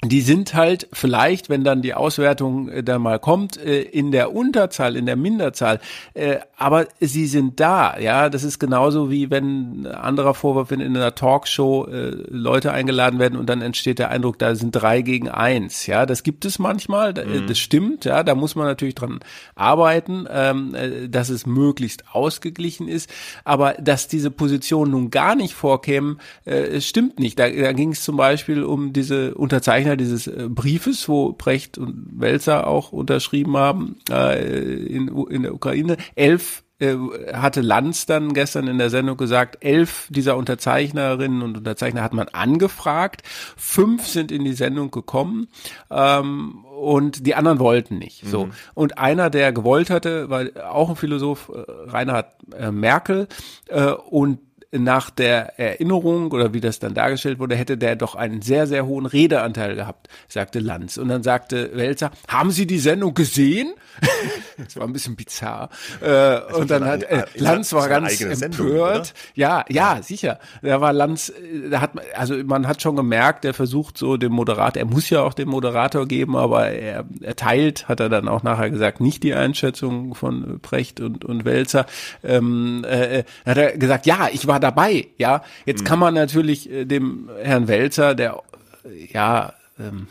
die sind halt vielleicht, wenn dann die Auswertung äh, da mal kommt, äh, in der Unterzahl, in der Minderzahl, äh, aber sie sind da, ja, das ist genauso wie wenn anderer Vorwurf, wenn in einer Talkshow äh, Leute eingeladen werden und dann entsteht der Eindruck, da sind drei gegen eins, ja, das gibt es manchmal, mhm. das stimmt, ja, da muss man natürlich dran arbeiten, ähm, äh, dass es möglichst ausgeglichen ist, aber dass diese Position nun gar nicht vorkämen, äh, stimmt nicht, da, da ging es zum Beispiel um diese Unterzeichnung Unterzeichner dieses äh, Briefes, wo Brecht und Welzer auch unterschrieben haben äh, in, in der Ukraine. Elf äh, hatte Lanz dann gestern in der Sendung gesagt, elf dieser Unterzeichnerinnen und Unterzeichner hat man angefragt, fünf sind in die Sendung gekommen ähm, und die anderen wollten nicht. So mhm. und einer, der gewollt hatte, war auch ein Philosoph, äh, Reinhard Merkel äh, und nach der Erinnerung oder wie das dann dargestellt wurde, hätte der doch einen sehr, sehr hohen Redeanteil gehabt, sagte Lanz. Und dann sagte Welzer, haben Sie die Sendung gesehen? das war ein bisschen bizarr. Äh, und dann hat äh, Lanz war ganz empört. Sendung, ja, ja, sicher. Da war Lanz, äh, da hat man, also man hat schon gemerkt, der versucht so dem Moderator, er muss ja auch dem Moderator geben, aber er, er teilt, hat er dann auch nachher gesagt, nicht die Einschätzung von Precht und, und Welzer. Ähm, äh, hat er gesagt, ja, ich war dabei, ja. Jetzt mhm. kann man natürlich äh, dem Herrn Welzer, der ja ähm,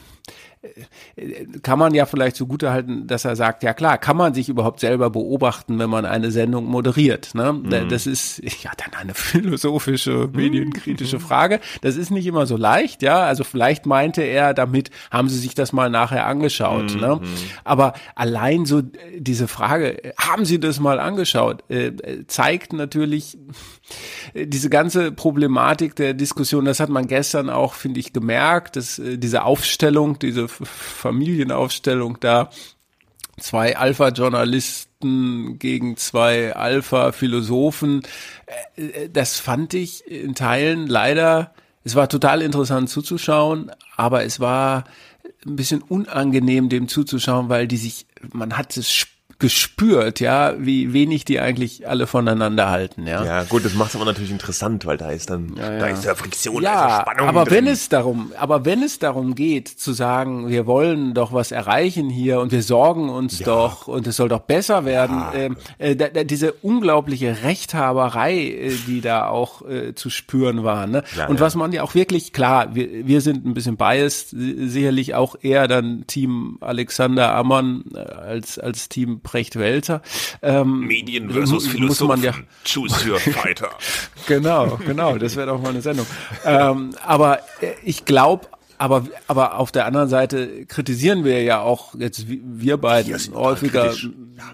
kann man ja vielleicht zugutehalten, dass er sagt, ja klar, kann man sich überhaupt selber beobachten, wenn man eine Sendung moderiert. Ne? Mhm. Das ist ja dann eine philosophische, medienkritische mhm. Frage. Das ist nicht immer so leicht, ja. Also vielleicht meinte er damit, haben Sie sich das mal nachher angeschaut. Ne? Mhm. Ne? Aber allein so diese Frage, haben Sie das mal angeschaut, äh, zeigt natürlich, diese ganze Problematik der Diskussion, das hat man gestern auch, finde ich, gemerkt, dass äh, diese Aufstellung, diese Familienaufstellung da, zwei Alpha-Journalisten gegen zwei Alpha-Philosophen, äh, äh, das fand ich in Teilen leider, es war total interessant zuzuschauen, aber es war ein bisschen unangenehm, dem zuzuschauen, weil die sich, man hat es gespürt, ja, wie wenig die eigentlich alle voneinander halten, ja. Ja, gut, das macht es aber natürlich interessant, weil da ist dann, ja, ja. da ist ja Friktion, ja, da ist Spannung aber drin. wenn es darum, aber wenn es darum geht, zu sagen, wir wollen doch was erreichen hier und wir sorgen uns ja. doch und es soll doch besser werden, ähm, äh, äh, diese unglaubliche Rechthaberei, äh, die da auch äh, zu spüren war, ne? und was man ja auch wirklich, klar, wir, wir sind ein bisschen biased, sicherlich auch eher dann Team Alexander Ammann äh, als, als Team Precht Welter. Ähm, Medien versus Philosophen. Man ja, Choose your fighter. genau, genau, das wäre doch mal eine Sendung. Ähm, aber äh, ich glaube, aber, aber auf der anderen Seite kritisieren wir ja auch jetzt wir beiden häufiger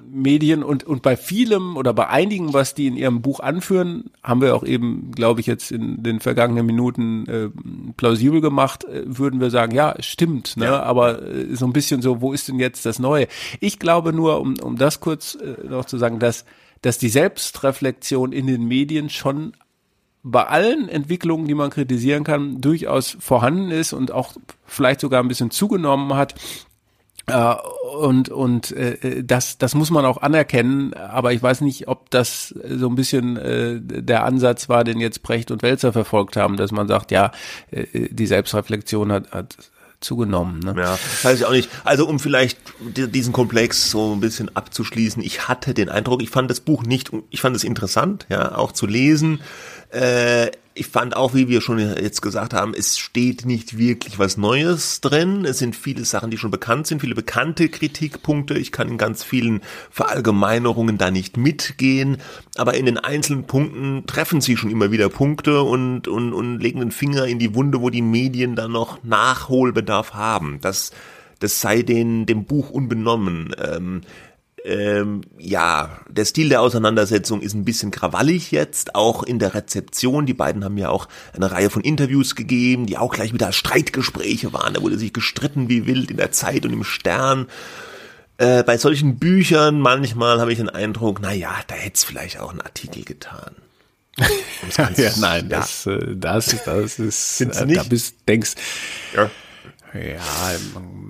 Medien und, und bei vielem oder bei einigen, was die in ihrem Buch anführen, haben wir auch eben, glaube ich, jetzt in den vergangenen Minuten äh, plausibel gemacht, äh, würden wir sagen, ja, stimmt, ne? Ja. aber äh, so ein bisschen so, wo ist denn jetzt das Neue? Ich glaube nur, um, um das kurz äh, noch zu sagen, dass dass die Selbstreflexion in den Medien schon bei allen Entwicklungen, die man kritisieren kann, durchaus vorhanden ist und auch vielleicht sogar ein bisschen zugenommen hat. Äh, und und äh, das das muss man auch anerkennen, aber ich weiß nicht, ob das so ein bisschen äh, der Ansatz war, den jetzt Brecht und Welzer verfolgt haben, dass man sagt, ja, äh, die Selbstreflexion hat, hat zugenommen. Ne? Ja, weiß ich auch nicht. Also um vielleicht diesen Komplex so ein bisschen abzuschließen, ich hatte den Eindruck, ich fand das Buch nicht, ich fand es interessant, ja, auch zu lesen. Äh, ich fand auch, wie wir schon jetzt gesagt haben, es steht nicht wirklich was Neues drin. Es sind viele Sachen, die schon bekannt sind, viele bekannte Kritikpunkte. Ich kann in ganz vielen Verallgemeinerungen da nicht mitgehen. Aber in den einzelnen Punkten treffen sie schon immer wieder Punkte und, und, und legen den Finger in die Wunde, wo die Medien dann noch Nachholbedarf haben. Das, das sei den, dem Buch unbenommen. Ähm, ähm, ja, der Stil der Auseinandersetzung ist ein bisschen krawallig jetzt, auch in der Rezeption. Die beiden haben ja auch eine Reihe von Interviews gegeben, die auch gleich wieder Streitgespräche waren. Da wurde sich gestritten wie wild in der Zeit und im Stern. Äh, bei solchen Büchern manchmal habe ich den Eindruck, na ja, da hätte es vielleicht auch einen Artikel getan. ja, nein, ja. Das, äh, das, das ist, äh, da bist, denkst, ja. Ja,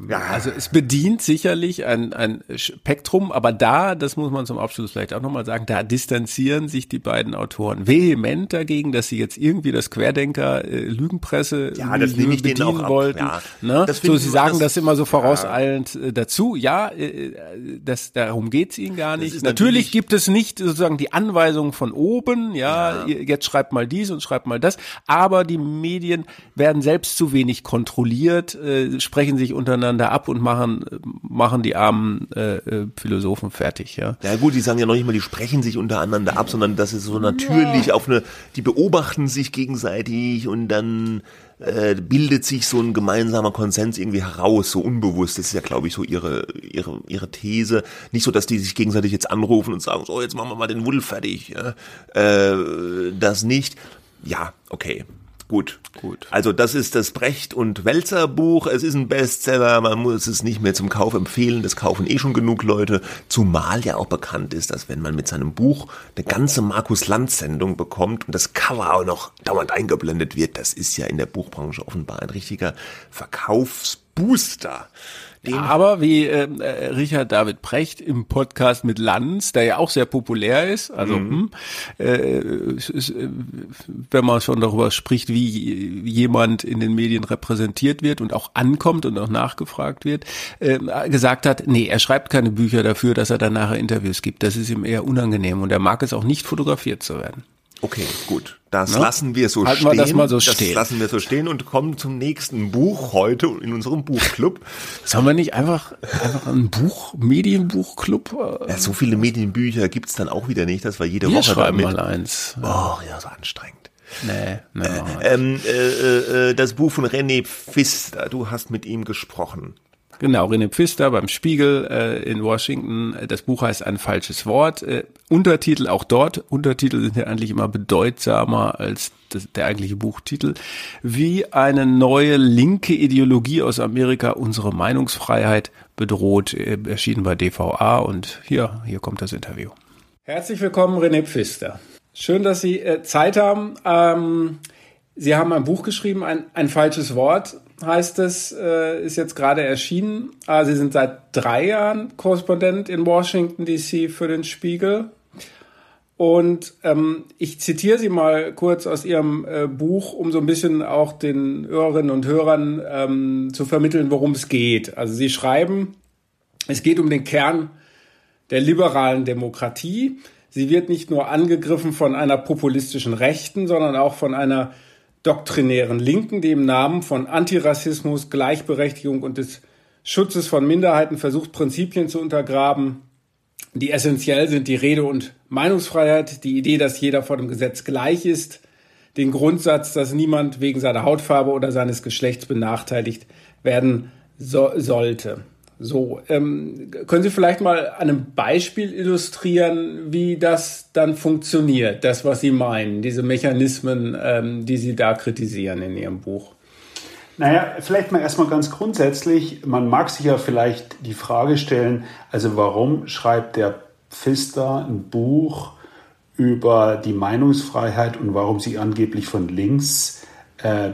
ja, also es bedient sicherlich ein, ein Spektrum, aber da, das muss man zum Abschluss vielleicht auch nochmal sagen, da distanzieren sich die beiden Autoren vehement dagegen, dass sie jetzt irgendwie das Querdenker äh, Lügenpresse ja, das nehme ich bedienen denen auch wollten. Ja, ne? So, sie sagen das, das immer so vorauseilend äh, dazu. Ja, äh, das, darum geht's ihnen gar nicht. Natürlich, natürlich, gibt es nicht sozusagen die Anweisung von oben, ja, ja, jetzt schreibt mal dies und schreibt mal das, aber die Medien werden selbst zu wenig kontrolliert, äh, sprechen sich untereinander untereinander ab und machen, machen die armen äh, äh, Philosophen fertig, ja. Ja gut, die sagen ja noch nicht mal, die sprechen sich untereinander ab, sondern das ist so natürlich ja. auf eine, die beobachten sich gegenseitig und dann äh, bildet sich so ein gemeinsamer Konsens irgendwie heraus, so unbewusst. Das ist ja, glaube ich, so ihre, ihre, ihre These. Nicht so, dass die sich gegenseitig jetzt anrufen und sagen, so, jetzt machen wir mal den Wuddel fertig. Ja? Äh, das nicht. Ja, okay. Gut, gut. Also das ist das Brecht und Welzer Buch. Es ist ein Bestseller. Man muss es nicht mehr zum Kauf empfehlen. Das kaufen eh schon genug Leute. Zumal ja auch bekannt ist, dass wenn man mit seinem Buch eine ganze Markus Lanz Sendung bekommt und das Cover auch noch dauernd eingeblendet wird, das ist ja in der Buchbranche offenbar ein richtiger Verkaufsbooster. Den Aber wie äh, äh, Richard David Precht im Podcast mit Lanz, der ja auch sehr populär ist, also mhm. hm, äh, ist, äh, wenn man schon darüber spricht, wie jemand in den Medien repräsentiert wird und auch ankommt und auch nachgefragt wird, äh, gesagt hat, nee, er schreibt keine Bücher dafür, dass er dann nachher Interviews gibt. Das ist ihm eher unangenehm und er mag es auch nicht fotografiert zu werden. Okay, gut. Das ne? lassen wir so Halten stehen. Wir das mal so stehen. Das lassen wir so stehen und kommen zum nächsten Buch heute in unserem Buchclub. Sollen wir nicht einfach, einfach ein Buch, Medienbuchclub? Äh, ja, so viele Medienbücher gibt's dann auch wieder nicht, dass wir jede wir Woche schreiben damit. mal eins. Oh, ja, so anstrengend. Nee, nee. Äh, ähm, äh, äh, das Buch von René Pfister, du hast mit ihm gesprochen. Genau, René Pfister beim Spiegel äh, in Washington. Das Buch heißt ein falsches Wort. Äh, Untertitel auch dort. Untertitel sind ja eigentlich immer bedeutsamer als das, der eigentliche Buchtitel. Wie eine neue linke Ideologie aus Amerika unsere Meinungsfreiheit bedroht. Äh, erschienen bei DVA und hier, hier kommt das Interview. Herzlich willkommen, René Pfister. Schön, dass Sie äh, Zeit haben. Ähm, Sie haben ein Buch geschrieben, ein, ein falsches Wort heißt es, äh, ist jetzt gerade erschienen. Ah, Sie sind seit drei Jahren Korrespondent in Washington DC für den Spiegel. Und ähm, ich zitiere Sie mal kurz aus Ihrem äh, Buch, um so ein bisschen auch den Hörerinnen und Hörern ähm, zu vermitteln, worum es geht. Also Sie schreiben, es geht um den Kern der liberalen Demokratie. Sie wird nicht nur angegriffen von einer populistischen Rechten, sondern auch von einer doktrinären Linken, die im Namen von Antirassismus, Gleichberechtigung und des Schutzes von Minderheiten versucht, Prinzipien zu untergraben, die essentiell sind, die Rede- und Meinungsfreiheit, die Idee, dass jeder vor dem Gesetz gleich ist, den Grundsatz, dass niemand wegen seiner Hautfarbe oder seines Geschlechts benachteiligt werden so sollte. So, ähm, können Sie vielleicht mal an einem Beispiel illustrieren, wie das dann funktioniert, das, was Sie meinen, diese Mechanismen, ähm, die Sie da kritisieren in Ihrem Buch? Naja, vielleicht mal erstmal ganz grundsätzlich, man mag sich ja vielleicht die Frage stellen, also warum schreibt der Pfister ein Buch über die Meinungsfreiheit und warum sie angeblich von links äh,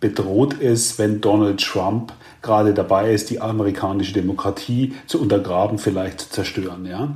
bedroht ist, wenn Donald Trump gerade dabei ist, die amerikanische Demokratie zu untergraben, vielleicht zu zerstören. Ja?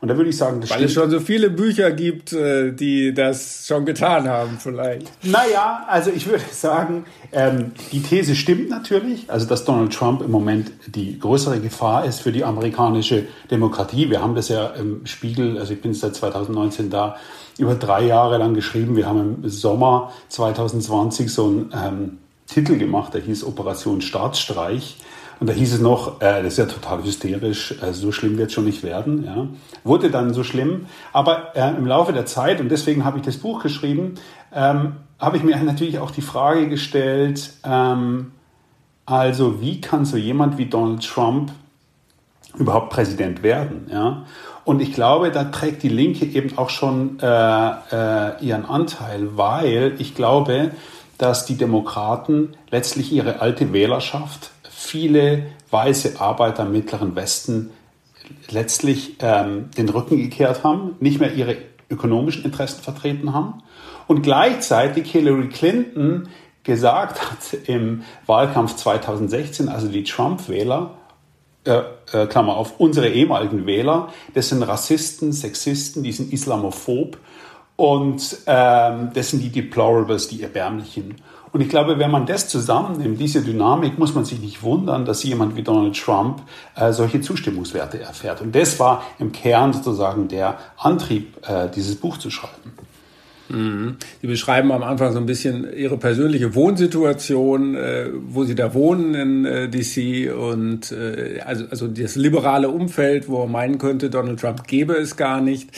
Und da würde ich sagen, das Weil stimmt. es schon so viele Bücher gibt, äh, die das schon getan haben, vielleicht. Naja, also ich würde sagen, ähm, die These stimmt natürlich, also dass Donald Trump im Moment die größere Gefahr ist für die amerikanische Demokratie. Wir haben das ja im Spiegel, also ich bin seit 2019 da, über drei Jahre lang geschrieben. Wir haben im Sommer 2020 so ein ähm, Titel gemacht, der hieß Operation Staatsstreich. Und da hieß es noch, äh, das ist ja total hysterisch, äh, so schlimm wird es schon nicht werden. Ja. Wurde dann so schlimm. Aber äh, im Laufe der Zeit, und deswegen habe ich das Buch geschrieben, ähm, habe ich mir natürlich auch die Frage gestellt, ähm, also wie kann so jemand wie Donald Trump überhaupt Präsident werden? Ja? Und ich glaube, da trägt die Linke eben auch schon äh, äh, ihren Anteil, weil ich glaube, dass die Demokraten letztlich ihre alte Wählerschaft, viele weiße Arbeiter im Mittleren Westen, letztlich ähm, den Rücken gekehrt haben, nicht mehr ihre ökonomischen Interessen vertreten haben und gleichzeitig Hillary Clinton gesagt hat im Wahlkampf 2016, also die Trump-Wähler, äh, äh, Klammer auf, unsere ehemaligen Wähler, das sind Rassisten, Sexisten, die sind islamophob und ähm, das sind die Deplorables, die Erbärmlichen. Und ich glaube, wenn man das zusammennimmt, diese Dynamik, muss man sich nicht wundern, dass jemand wie Donald Trump äh, solche Zustimmungswerte erfährt. Und das war im Kern sozusagen der Antrieb, äh, dieses Buch zu schreiben. Mhm. Sie beschreiben am Anfang so ein bisschen Ihre persönliche Wohnsituation, äh, wo Sie da wohnen in äh, DC und äh, also, also das liberale Umfeld, wo man meinen könnte, Donald Trump gäbe es gar nicht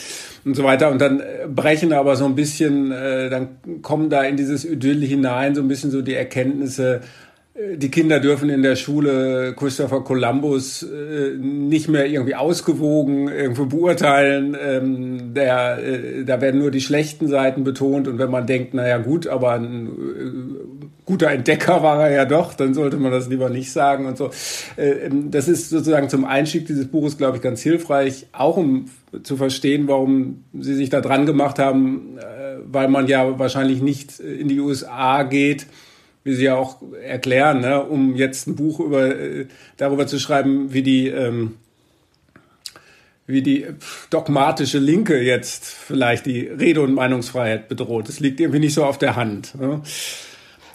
und so weiter. Und dann äh, brechen aber so ein bisschen, äh, dann kommen da in dieses Idyll hinein so ein bisschen so die Erkenntnisse, die Kinder dürfen in der Schule Christopher Columbus äh, nicht mehr irgendwie ausgewogen irgendwo beurteilen. Ähm, der, äh, da werden nur die schlechten Seiten betont. Und wenn man denkt, naja gut, aber ein äh, guter Entdecker war er ja doch, dann sollte man das lieber nicht sagen und so. Äh, ähm, das ist sozusagen zum Einstieg dieses Buches, glaube ich, ganz hilfreich, auch um zu verstehen, warum sie sich da dran gemacht haben, weil man ja wahrscheinlich nicht in die USA geht wie Sie ja auch erklären, ne, um jetzt ein Buch über, äh, darüber zu schreiben, wie die, ähm, wie die dogmatische Linke jetzt vielleicht die Rede- und Meinungsfreiheit bedroht. Das liegt irgendwie nicht so auf der Hand. Ne?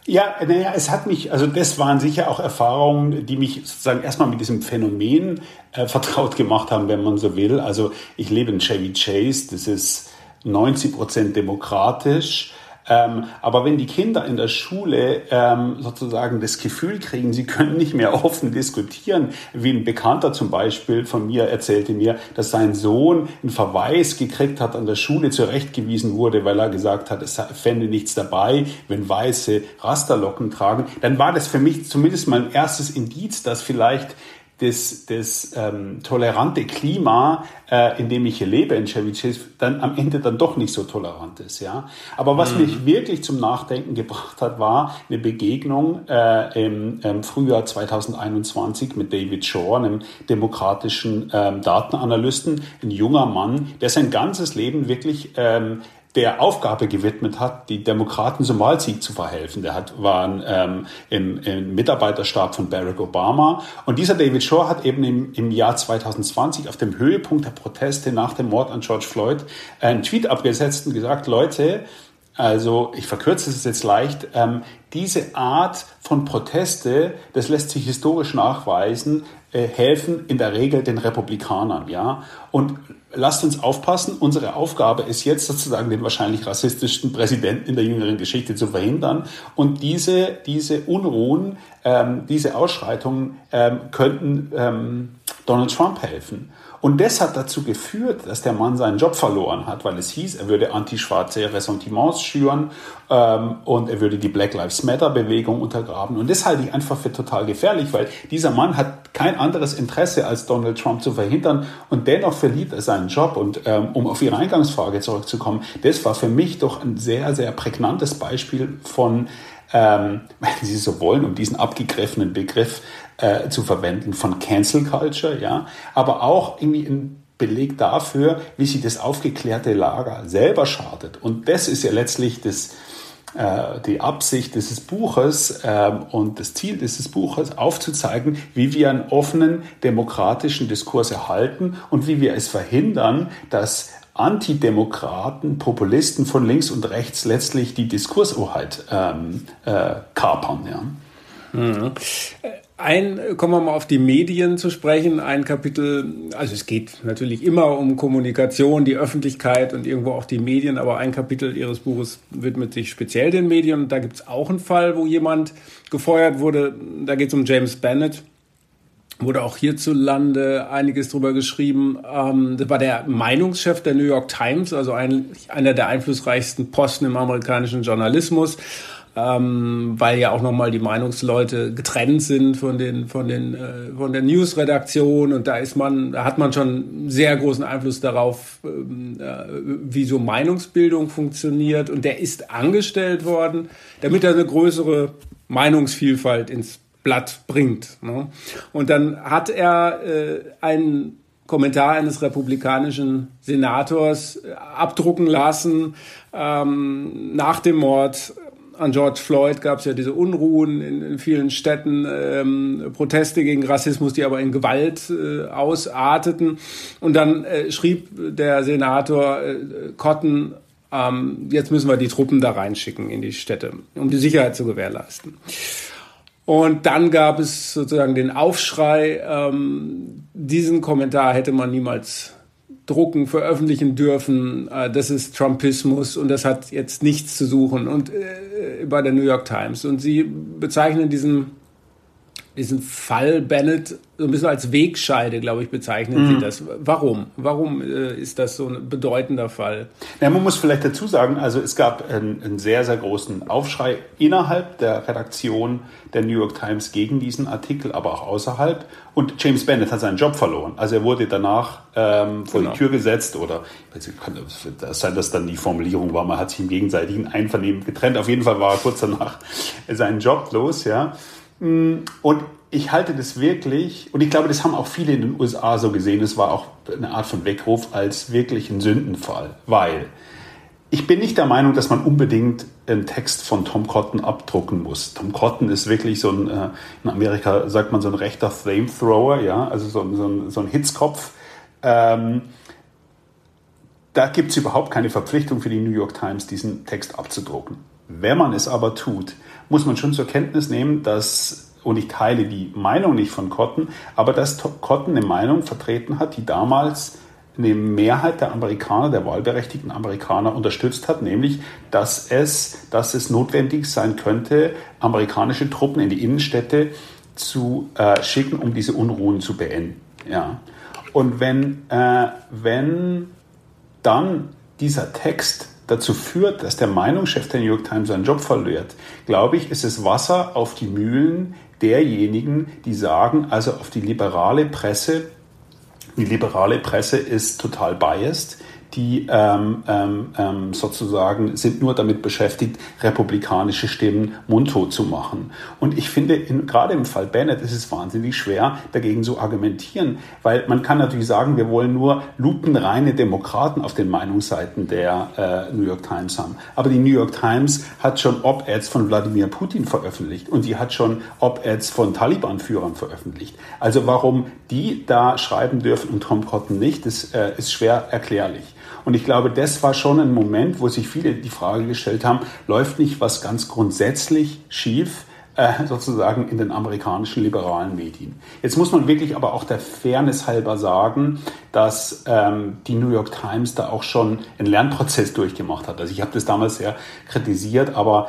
Ja, naja, es hat mich, also das waren sicher auch Erfahrungen, die mich sozusagen erstmal mit diesem Phänomen äh, vertraut gemacht haben, wenn man so will. Also ich lebe in Chevy Chase, das ist 90 Prozent demokratisch. Ähm, aber wenn die Kinder in der Schule ähm, sozusagen das Gefühl kriegen, sie können nicht mehr offen diskutieren, wie ein Bekannter zum Beispiel von mir erzählte mir, dass sein Sohn einen Verweis gekriegt hat, an der Schule zurechtgewiesen wurde, weil er gesagt hat, es fände nichts dabei, wenn Weiße Rasterlocken tragen, dann war das für mich zumindest mein erstes Indiz, dass vielleicht das, das ähm, tolerante Klima, äh, in dem ich hier lebe in Chevy Chase, dann am Ende dann doch nicht so tolerant ist. Ja? Aber was mhm. mich wirklich zum Nachdenken gebracht hat, war eine Begegnung äh, im, im Frühjahr 2021 mit David Shore, einem demokratischen ähm, Datenanalysten, ein junger Mann, der sein ganzes Leben wirklich ähm, der Aufgabe gewidmet hat, die Demokraten zum Wahlsieg zu verhelfen. Der hat, war ähm, im, im Mitarbeiterstab von Barack Obama. Und dieser David Shore hat eben im, im Jahr 2020 auf dem Höhepunkt der Proteste nach dem Mord an George Floyd einen Tweet abgesetzt und gesagt, Leute, also ich verkürze es jetzt leicht, ähm, diese Art von Proteste, das lässt sich historisch nachweisen, äh, helfen in der Regel den Republikanern, ja. Und lasst uns aufpassen, unsere Aufgabe ist jetzt sozusagen den wahrscheinlich rassistischsten Präsidenten in der jüngeren Geschichte zu verhindern. Und diese, diese Unruhen, ähm, diese Ausschreitungen ähm, könnten ähm, Donald Trump helfen. Und das hat dazu geführt, dass der Mann seinen Job verloren hat, weil es hieß, er würde antischwarze Ressentiments schüren ähm, und er würde die Black Lives Matter Bewegung untergraben. Und das halte ich einfach für total gefährlich, weil dieser Mann hat kein anderes Interesse, als Donald Trump zu verhindern und dennoch verliert er seinen Job. Und ähm, um auf Ihre Eingangsfrage zurückzukommen, das war für mich doch ein sehr, sehr prägnantes Beispiel von ähm, wenn Sie so wollen, um diesen abgegriffenen Begriff äh, zu verwenden von Cancel Culture, ja, aber auch irgendwie ein Beleg dafür, wie sich das aufgeklärte Lager selber schadet. Und das ist ja letztlich das, äh, die Absicht dieses Buches äh, und das Ziel dieses Buches, aufzuzeigen, wie wir einen offenen demokratischen Diskurs erhalten und wie wir es verhindern, dass Antidemokraten, Populisten von links und rechts letztlich die Diskursoheit ähm, äh, kapern. Ja. Mhm. Ein, kommen wir mal auf die Medien zu sprechen. Ein Kapitel, also es geht natürlich immer um Kommunikation, die Öffentlichkeit und irgendwo auch die Medien, aber ein Kapitel Ihres Buches widmet sich speziell den Medien. da gibt es auch einen Fall, wo jemand gefeuert wurde. Da geht es um James Bennett. Wurde auch hierzulande einiges drüber geschrieben. Ähm, das war der Meinungschef der New York Times, also ein, einer der einflussreichsten Posten im amerikanischen Journalismus ähm, weil ja auch nochmal die Meinungsleute getrennt sind von den von den äh, von der Newsredaktion und da ist man da hat man schon sehr großen Einfluss darauf, ähm, äh, wie so Meinungsbildung funktioniert und der ist angestellt worden, damit er eine größere Meinungsvielfalt ins Blatt bringt. Ne? Und dann hat er äh, einen Kommentar eines republikanischen Senators äh, abdrucken lassen ähm, nach dem Mord an George Floyd gab es ja diese Unruhen in, in vielen Städten, ähm, Proteste gegen Rassismus, die aber in Gewalt äh, ausarteten. Und dann äh, schrieb der Senator äh, Cotton, ähm, jetzt müssen wir die Truppen da reinschicken in die Städte, um die Sicherheit zu gewährleisten. Und dann gab es sozusagen den Aufschrei, ähm, diesen Kommentar hätte man niemals drucken, veröffentlichen dürfen, äh, das ist Trumpismus und das hat jetzt nichts zu suchen und äh, bei der New York Times. Und sie bezeichnen diesen diesen Fall Bennett so ein bisschen als Wegscheide, glaube ich, bezeichnen mhm. Sie das. Warum? Warum äh, ist das so ein bedeutender Fall? Ja, man muss vielleicht dazu sagen, also es gab einen, einen, sehr, sehr großen Aufschrei innerhalb der Redaktion der New York Times gegen diesen Artikel, aber auch außerhalb. Und James Bennett hat seinen Job verloren. Also er wurde danach ähm, vor genau. die Tür gesetzt oder kann das sein, dass dann die Formulierung war, man hat sich im gegenseitigen Einvernehmen getrennt. Auf jeden Fall war er kurz danach seinen Job los, ja. Und ich halte das wirklich, und ich glaube, das haben auch viele in den USA so gesehen, es war auch eine Art von Weckruf als wirklich ein Sündenfall, weil ich bin nicht der Meinung, dass man unbedingt einen Text von Tom Cotton abdrucken muss. Tom Cotton ist wirklich so ein, äh, in Amerika sagt man so ein rechter Flamethrower, ja, also so, so, ein, so ein Hitzkopf. Ähm, da gibt es überhaupt keine Verpflichtung für die New York Times, diesen Text abzudrucken. Wenn man es aber tut, muss man schon zur Kenntnis nehmen, dass und ich teile die Meinung nicht von Cotton, aber dass Cotton eine Meinung vertreten hat, die damals eine Mehrheit der Amerikaner, der wahlberechtigten Amerikaner unterstützt hat, nämlich, dass es, dass es notwendig sein könnte, amerikanische Truppen in die Innenstädte zu äh, schicken, um diese Unruhen zu beenden. Ja. Und wenn, äh, wenn dann dieser Text dazu führt, dass der Meinungschef der New York Times seinen Job verliert, glaube ich, ist es Wasser auf die Mühlen derjenigen, die sagen, also auf die liberale Presse, die liberale Presse ist total biased, die ähm, ähm, ähm, sozusagen sind nur damit beschäftigt, republikanische Stimmen mundtot zu machen. Und ich finde, in, gerade im Fall Bennett ist es wahnsinnig schwer, dagegen zu argumentieren, weil man kann natürlich sagen, wir wollen nur lupenreine Demokraten auf den Meinungsseiten der äh, New York Times haben. Aber die New York Times hat schon Op-Eds von Wladimir Putin veröffentlicht und die hat schon Op-Eds von Taliban-Führern veröffentlicht. Also warum die da schreiben dürfen und Tom Cotton nicht, das äh, ist schwer erklärlich. Und ich glaube, das war schon ein Moment, wo sich viele die Frage gestellt haben, läuft nicht was ganz grundsätzlich schief? Äh, sozusagen in den amerikanischen liberalen Medien. Jetzt muss man wirklich aber auch der Fairness halber sagen, dass ähm, die New York Times da auch schon einen Lernprozess durchgemacht hat. Also ich habe das damals sehr kritisiert, aber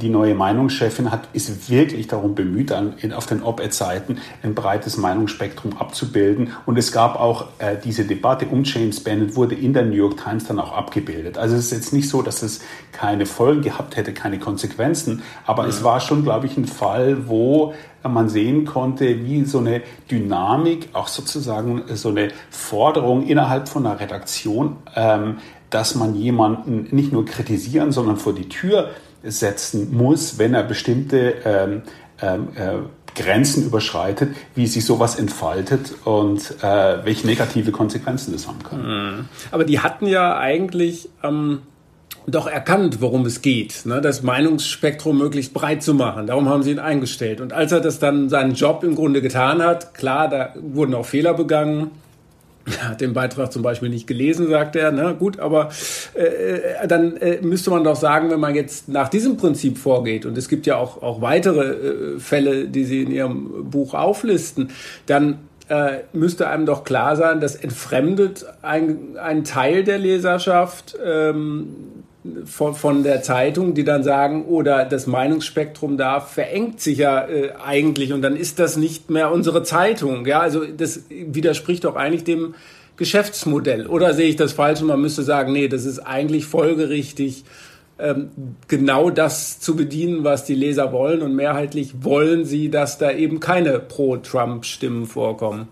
die neue Meinungschefin hat, ist wirklich darum bemüht, an, in, auf den Op-Ed-Seiten ein breites Meinungsspektrum abzubilden. Und es gab auch äh, diese Debatte um James Bennett, wurde in der New York Times dann auch abgebildet. Also es ist jetzt nicht so, dass es keine Folgen gehabt hätte, keine Konsequenzen, aber ja. es war schon, glaube ich, ein Fall, wo man sehen konnte, wie so eine Dynamik, auch sozusagen so eine Forderung innerhalb von einer Redaktion, ähm, dass man jemanden nicht nur kritisieren, sondern vor die Tür setzen muss, wenn er bestimmte ähm, ähm, äh, Grenzen überschreitet, wie sich sowas entfaltet und äh, welche negative Konsequenzen das haben kann. Mhm. Aber die hatten ja eigentlich ähm, doch erkannt, worum es geht, ne? das Meinungsspektrum möglichst breit zu machen. Darum haben sie ihn eingestellt. Und als er das dann seinen Job im Grunde getan hat, klar, da wurden auch Fehler begangen. Hat den Beitrag zum Beispiel nicht gelesen, sagt er. Ne? Gut, aber äh, äh, dann äh, müsste man doch sagen, wenn man jetzt nach diesem Prinzip vorgeht, und es gibt ja auch, auch weitere äh, Fälle, die Sie in Ihrem Buch auflisten, dann äh, müsste einem doch klar sein, dass entfremdet ein, ein Teil der Leserschaft ähm, von, von der Zeitung, die dann sagen, oder das Meinungsspektrum da verengt sich ja äh, eigentlich und dann ist das nicht mehr unsere Zeitung. Ja, also das widerspricht doch eigentlich dem Geschäftsmodell. Oder sehe ich das falsch und man müsste sagen, nee, das ist eigentlich folgerichtig, ähm, genau das zu bedienen, was die Leser wollen und mehrheitlich wollen sie, dass da eben keine Pro-Trump-Stimmen vorkommen.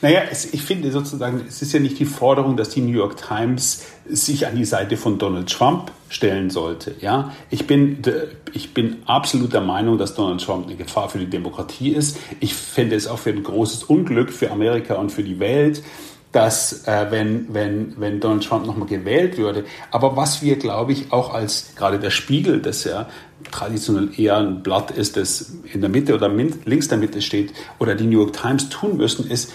Naja, es, ich finde sozusagen, es ist ja nicht die Forderung, dass die New York Times sich an die Seite von Donald Trump stellen sollte. Ja, ich bin, ich bin absolut der Meinung, dass Donald Trump eine Gefahr für die Demokratie ist. Ich finde es auch für ein großes Unglück für Amerika und für die Welt, dass äh, wenn, wenn, wenn Donald Trump nochmal gewählt würde. Aber was wir, glaube ich, auch als gerade der Spiegel, das ja traditionell eher ein Blatt ist, das in der Mitte oder links der Mitte steht, oder die New York Times tun müssen, ist,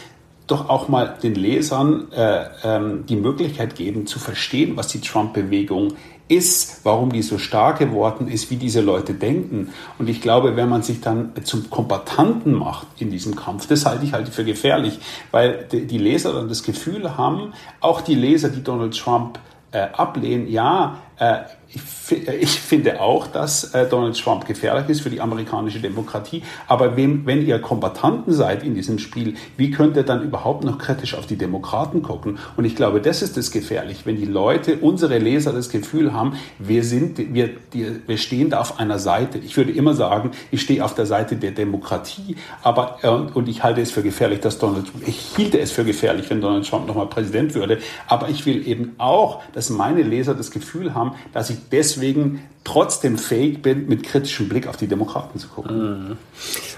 doch auch mal den Lesern äh, ähm, die Möglichkeit geben, zu verstehen, was die Trump-Bewegung ist, warum die so stark geworden ist, wie diese Leute denken. Und ich glaube, wenn man sich dann zum Kombatanten macht in diesem Kampf, das halte ich halt für gefährlich, weil die Leser dann das Gefühl haben, auch die Leser, die Donald Trump äh, ablehnen, ja, ich, äh, ich, finde auch, dass äh, Donald Trump gefährlich ist für die amerikanische Demokratie. Aber wenn ihr Kombatanten seid in diesem Spiel, wie könnt ihr dann überhaupt noch kritisch auf die Demokraten gucken? Und ich glaube, das ist das gefährlich, wenn die Leute, unsere Leser, das Gefühl haben, wir sind, wir, wir stehen da auf einer Seite. Ich würde immer sagen, ich stehe auf der Seite der Demokratie. Aber äh, und ich halte es für gefährlich, dass Donald, ich hielte es für gefährlich, wenn Donald Trump nochmal Präsident würde. Aber ich will eben auch, dass meine Leser das Gefühl haben, dass ich deswegen trotzdem fähig bin, mit kritischem Blick auf die Demokraten zu gucken. Mhm.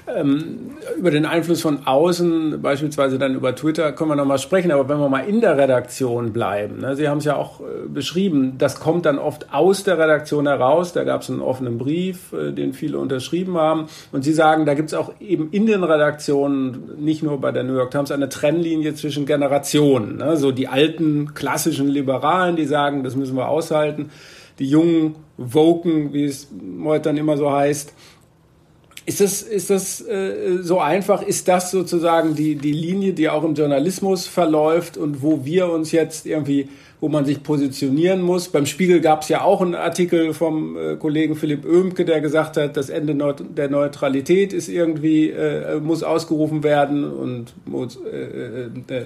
Ähm, über den Einfluss von außen, beispielsweise dann über Twitter, können wir nochmal sprechen. Aber wenn wir mal in der Redaktion bleiben, ne, Sie haben es ja auch äh, beschrieben, das kommt dann oft aus der Redaktion heraus. Da gab es einen offenen Brief, äh, den viele unterschrieben haben. Und Sie sagen, da gibt es auch eben in den Redaktionen, nicht nur bei der New York Times, eine Trennlinie zwischen Generationen. Ne? So die alten klassischen Liberalen, die sagen, das müssen wir aushalten die jungen Woken, wie es heute dann immer so heißt. Ist das, ist das äh, so einfach? Ist das sozusagen die, die Linie, die auch im Journalismus verläuft und wo wir uns jetzt irgendwie wo man sich positionieren muss. Beim Spiegel gab es ja auch einen Artikel vom äh, Kollegen Philipp Oehmke, der gesagt hat, das Ende Neut der Neutralität ist irgendwie, äh, muss ausgerufen werden und muss, äh, äh,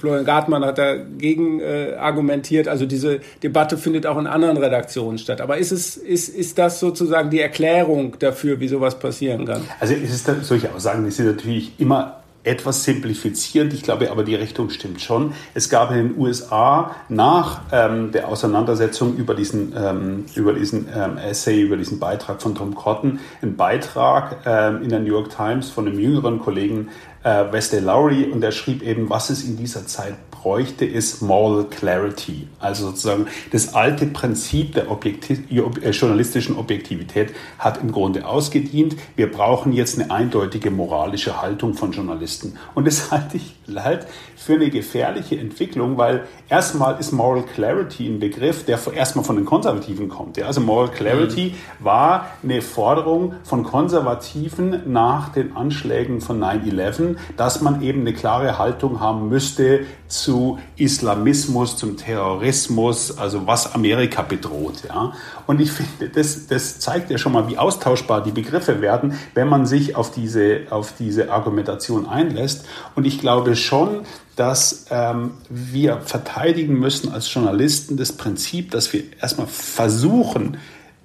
Florian Gartmann hat dagegen äh, argumentiert. Also diese Debatte findet auch in anderen Redaktionen statt. Aber ist es, ist, ist das sozusagen die Erklärung dafür, wie sowas passieren kann? Also es ist solche Aussagen, die sind natürlich immer etwas simplifizierend. Ich glaube aber, die Richtung stimmt schon. Es gab in den USA nach ähm, der Auseinandersetzung über diesen, ähm, über diesen ähm, Essay, über diesen Beitrag von Tom Cotton, einen Beitrag ähm, in der New York Times von einem jüngeren Kollegen äh, Wesley Lowry und der schrieb eben, was es in dieser Zeit bräuchte, ist Moral Clarity. Also sozusagen das alte Prinzip der Objektiv äh, journalistischen Objektivität hat im Grunde ausgedient. Wir brauchen jetzt eine eindeutige moralische Haltung von Journalisten. Und das halte ich halt für eine gefährliche Entwicklung, weil erstmal ist Moral Clarity ein Begriff, der erstmal von den Konservativen kommt. Ja? Also Moral Clarity mhm. war eine Forderung von Konservativen nach den Anschlägen von 9-11, dass man eben eine klare Haltung haben müsste zu Islamismus, zum Terrorismus, also was Amerika bedroht. Ja? Und ich finde, das, das zeigt ja schon mal, wie austauschbar die Begriffe werden, wenn man sich auf diese, auf diese Argumentation einlässt. Und ich glaube schon, dass ähm, wir verteidigen müssen als Journalisten das Prinzip, dass wir erstmal versuchen,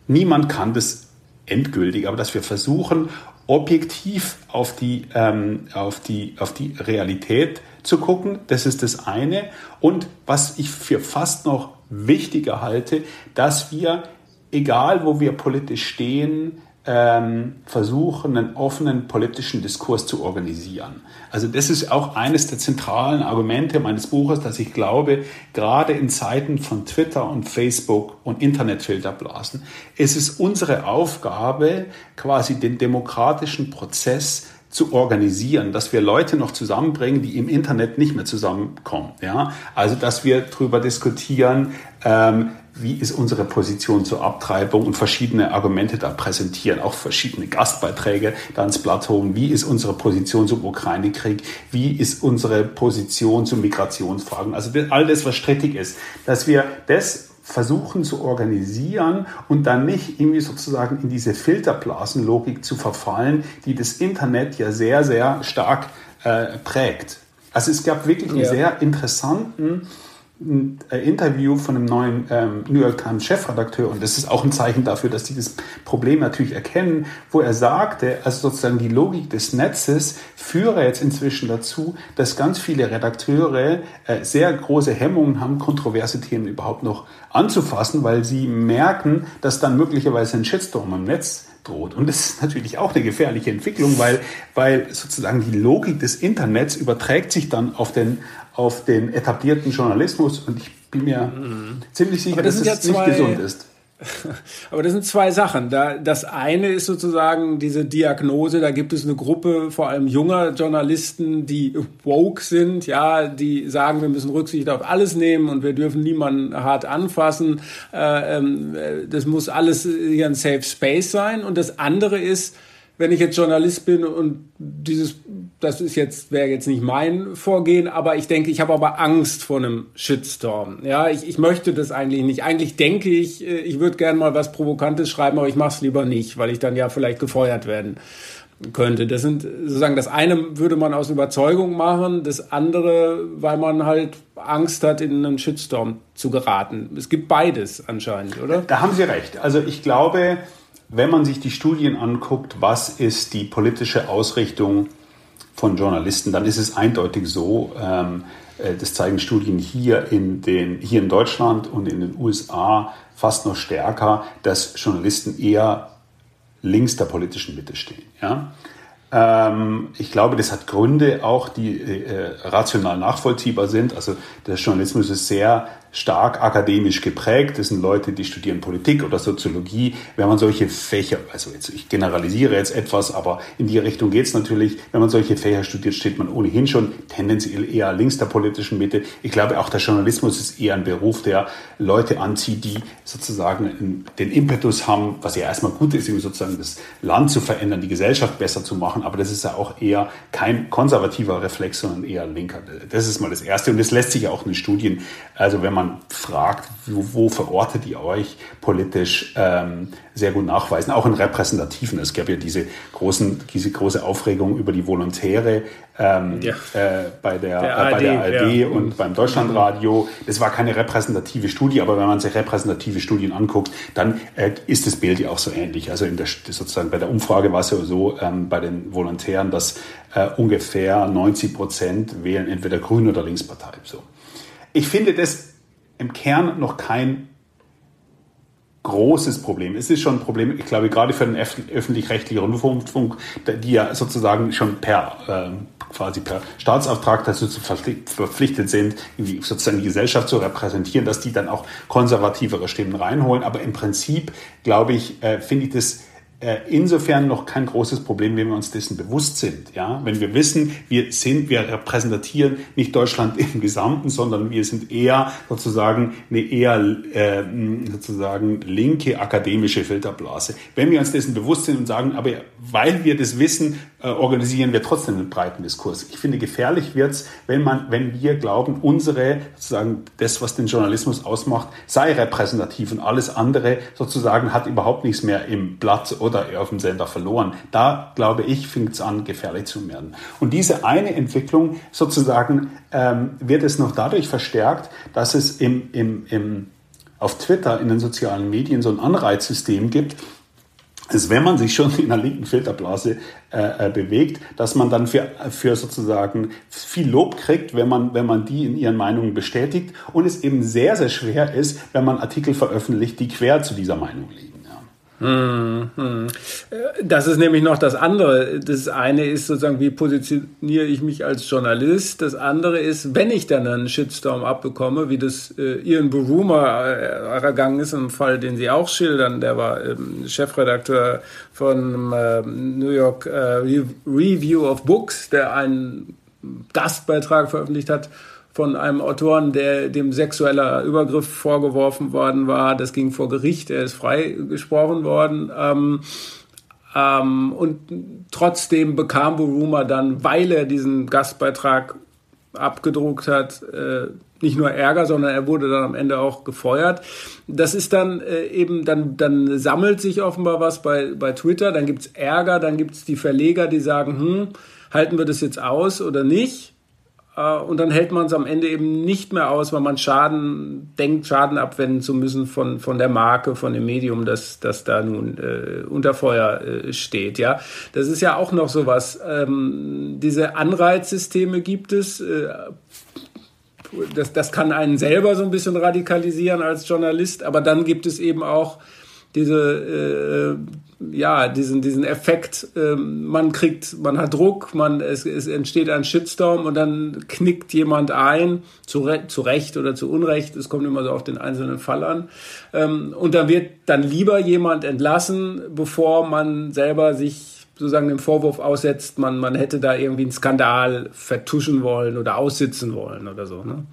niemand kann das endgültig, aber dass wir versuchen, objektiv auf die, ähm, auf die, auf die Realität zu gucken. Das ist das eine. Und was ich für fast noch wichtiger halte, dass wir, egal wo wir politisch stehen, ähm, versuchen, einen offenen politischen Diskurs zu organisieren. Also das ist auch eines der zentralen Argumente meines Buches, dass ich glaube, gerade in Zeiten von Twitter und Facebook und Internetfilterblasen, ist es unsere Aufgabe, quasi den demokratischen Prozess zu organisieren, dass wir Leute noch zusammenbringen, die im Internet nicht mehr zusammenkommen. Ja? Also dass wir darüber diskutieren, ähm, wie ist unsere Position zur Abtreibung und verschiedene Argumente da präsentieren, auch verschiedene Gastbeiträge da ins Blatt holen. Wie ist unsere Position zum Ukraine-Krieg? Wie ist unsere Position zu Migrationsfragen? Also all das, was strittig ist, dass wir das versuchen zu organisieren und dann nicht irgendwie sozusagen in diese Filterblasenlogik zu verfallen, die das Internet ja sehr, sehr stark äh, prägt. Also es gab wirklich einen ja. sehr interessanten ein äh, Interview von einem neuen ähm, New York Times Chefredakteur und das ist auch ein Zeichen dafür, dass die das Problem natürlich erkennen, wo er sagte, also sozusagen die Logik des Netzes führe jetzt inzwischen dazu, dass ganz viele Redakteure äh, sehr große Hemmungen haben, kontroverse Themen überhaupt noch anzufassen, weil sie merken, dass dann möglicherweise ein Shitstorm im Netz droht. Und das ist natürlich auch eine gefährliche Entwicklung, weil, weil sozusagen die Logik des Internets überträgt sich dann auf den, auf den etablierten Journalismus und ich bin mir mhm. ziemlich sicher, dass es ja zwei, nicht gesund ist. Aber das sind zwei Sachen. Da, das eine ist sozusagen diese Diagnose, da gibt es eine Gruppe, vor allem junger Journalisten, die woke sind, ja, die sagen, wir müssen Rücksicht auf alles nehmen und wir dürfen niemanden hart anfassen. Äh, ähm, das muss alles hier ein Safe Space sein. Und das andere ist, wenn ich jetzt Journalist bin und dieses, das ist jetzt, wäre jetzt nicht mein Vorgehen, aber ich denke, ich habe aber Angst vor einem Shitstorm. Ja, ich, ich möchte das eigentlich nicht. Eigentlich denke ich, äh, ich würde gerne mal was Provokantes schreiben, aber ich mache es lieber nicht, weil ich dann ja vielleicht gefeuert werden könnte. Das sind sozusagen das eine würde man aus Überzeugung machen, das andere, weil man halt Angst hat, in einen Shitstorm zu geraten. Es gibt beides anscheinend, oder? Da haben Sie recht. Also ich glaube, wenn man sich die Studien anguckt, was ist die politische Ausrichtung von Journalisten, dann ist es eindeutig so, ähm, äh, das zeigen Studien hier in, den, hier in Deutschland und in den USA fast noch stärker, dass Journalisten eher links der politischen Mitte stehen. Ja? Ähm, ich glaube, das hat Gründe auch, die äh, rational nachvollziehbar sind. Also der Journalismus ist sehr stark akademisch geprägt. Das sind Leute, die studieren Politik oder Soziologie. Wenn man solche Fächer, also jetzt, ich generalisiere jetzt etwas, aber in die Richtung geht es natürlich. Wenn man solche Fächer studiert, steht man ohnehin schon tendenziell eher links der politischen Mitte. Ich glaube, auch der Journalismus ist eher ein Beruf, der Leute anzieht, die sozusagen den Impetus haben, was ja erstmal gut ist, sozusagen das Land zu verändern, die Gesellschaft besser zu machen. Aber das ist ja auch eher kein konservativer Reflex, sondern eher linker. Das ist mal das Erste. Und das lässt sich ja auch in den Studien, also wenn man man fragt, wo, wo verortet ihr euch politisch, ähm, sehr gut nachweisen, auch in repräsentativen. Es gab ja diese, großen, diese große Aufregung über die Volontäre ähm, ja. äh, bei der, der äh, bei der ARD ja. und beim Deutschlandradio. Das war keine repräsentative Studie, aber wenn man sich repräsentative Studien anguckt, dann äh, ist das Bild ja auch so ähnlich. Also in der, sozusagen bei der Umfrage war es ja so ähm, bei den Volontären, dass äh, ungefähr 90 Prozent wählen entweder Grün oder Linkspartei. So. Ich finde das im Kern noch kein großes Problem. Es ist schon ein Problem, ich glaube, gerade für den öffentlich-rechtlichen Rundfunk, die ja sozusagen schon per äh, quasi per Staatsauftrag dazu verpflichtet sind, sozusagen die Gesellschaft zu repräsentieren, dass die dann auch konservativere Stimmen reinholen. Aber im Prinzip, glaube ich, äh, finde ich das insofern noch kein großes Problem, wenn wir uns dessen bewusst sind. Ja? Wenn wir wissen, wir sind, wir repräsentieren nicht Deutschland im Gesamten, sondern wir sind eher sozusagen eine eher äh, sozusagen linke akademische Filterblase. Wenn wir uns dessen bewusst sind und sagen, aber weil wir das wissen, äh, organisieren wir trotzdem einen breiten Diskurs. Ich finde, gefährlich wird's, wenn man, wenn wir glauben, unsere sozusagen das, was den Journalismus ausmacht, sei repräsentativ und alles andere sozusagen hat überhaupt nichts mehr im Blatt oder auf dem Sender verloren. Da, glaube ich, fängt es an, gefährlich zu werden. Und diese eine Entwicklung sozusagen ähm, wird es noch dadurch verstärkt, dass es im, im, im, auf Twitter, in den sozialen Medien so ein Anreizsystem gibt, dass wenn man sich schon in einer linken Filterblase äh, äh, bewegt, dass man dann für, für sozusagen viel Lob kriegt, wenn man, wenn man die in ihren Meinungen bestätigt und es eben sehr, sehr schwer ist, wenn man Artikel veröffentlicht, die quer zu dieser Meinung liegen. Hm. Das ist nämlich noch das andere. Das eine ist sozusagen, wie positioniere ich mich als Journalist? Das andere ist, wenn ich dann einen Shitstorm abbekomme, wie das äh, Ian Buruma äh, ergangen ist, im Fall, den Sie auch schildern, der war ähm, Chefredakteur von äh, New York äh, Review of Books, der einen Gastbeitrag veröffentlicht hat von einem Autoren, der dem sexueller Übergriff vorgeworfen worden war. Das ging vor Gericht, er ist freigesprochen worden. Ähm, ähm, und trotzdem bekam Buruma dann, weil er diesen Gastbeitrag abgedruckt hat, äh, nicht nur Ärger, sondern er wurde dann am Ende auch gefeuert. Das ist dann äh, eben, dann, dann sammelt sich offenbar was bei, bei Twitter, dann gibt's Ärger, dann gibt's die Verleger, die sagen, hm, halten wir das jetzt aus oder nicht? Äh, und dann hält man es am Ende eben nicht mehr aus, weil man Schaden denkt, Schaden abwenden zu müssen von, von der Marke, von dem Medium, das, das da nun äh, unter Feuer äh, steht. Ja, das ist ja auch noch so was. Ähm, diese Anreizsysteme gibt es. Äh, das, das kann einen selber so ein bisschen radikalisieren als Journalist, aber dann gibt es eben auch diese ja, diesen, diesen Effekt, ähm, man kriegt, man hat Druck, man, es, es entsteht ein Shitstorm und dann knickt jemand ein, zu, Re zu Recht oder zu Unrecht, es kommt immer so auf den einzelnen Fall an. Ähm, und dann wird dann lieber jemand entlassen, bevor man selber sich sozusagen dem Vorwurf aussetzt, man, man hätte da irgendwie einen Skandal vertuschen wollen oder aussitzen wollen oder so. Ne?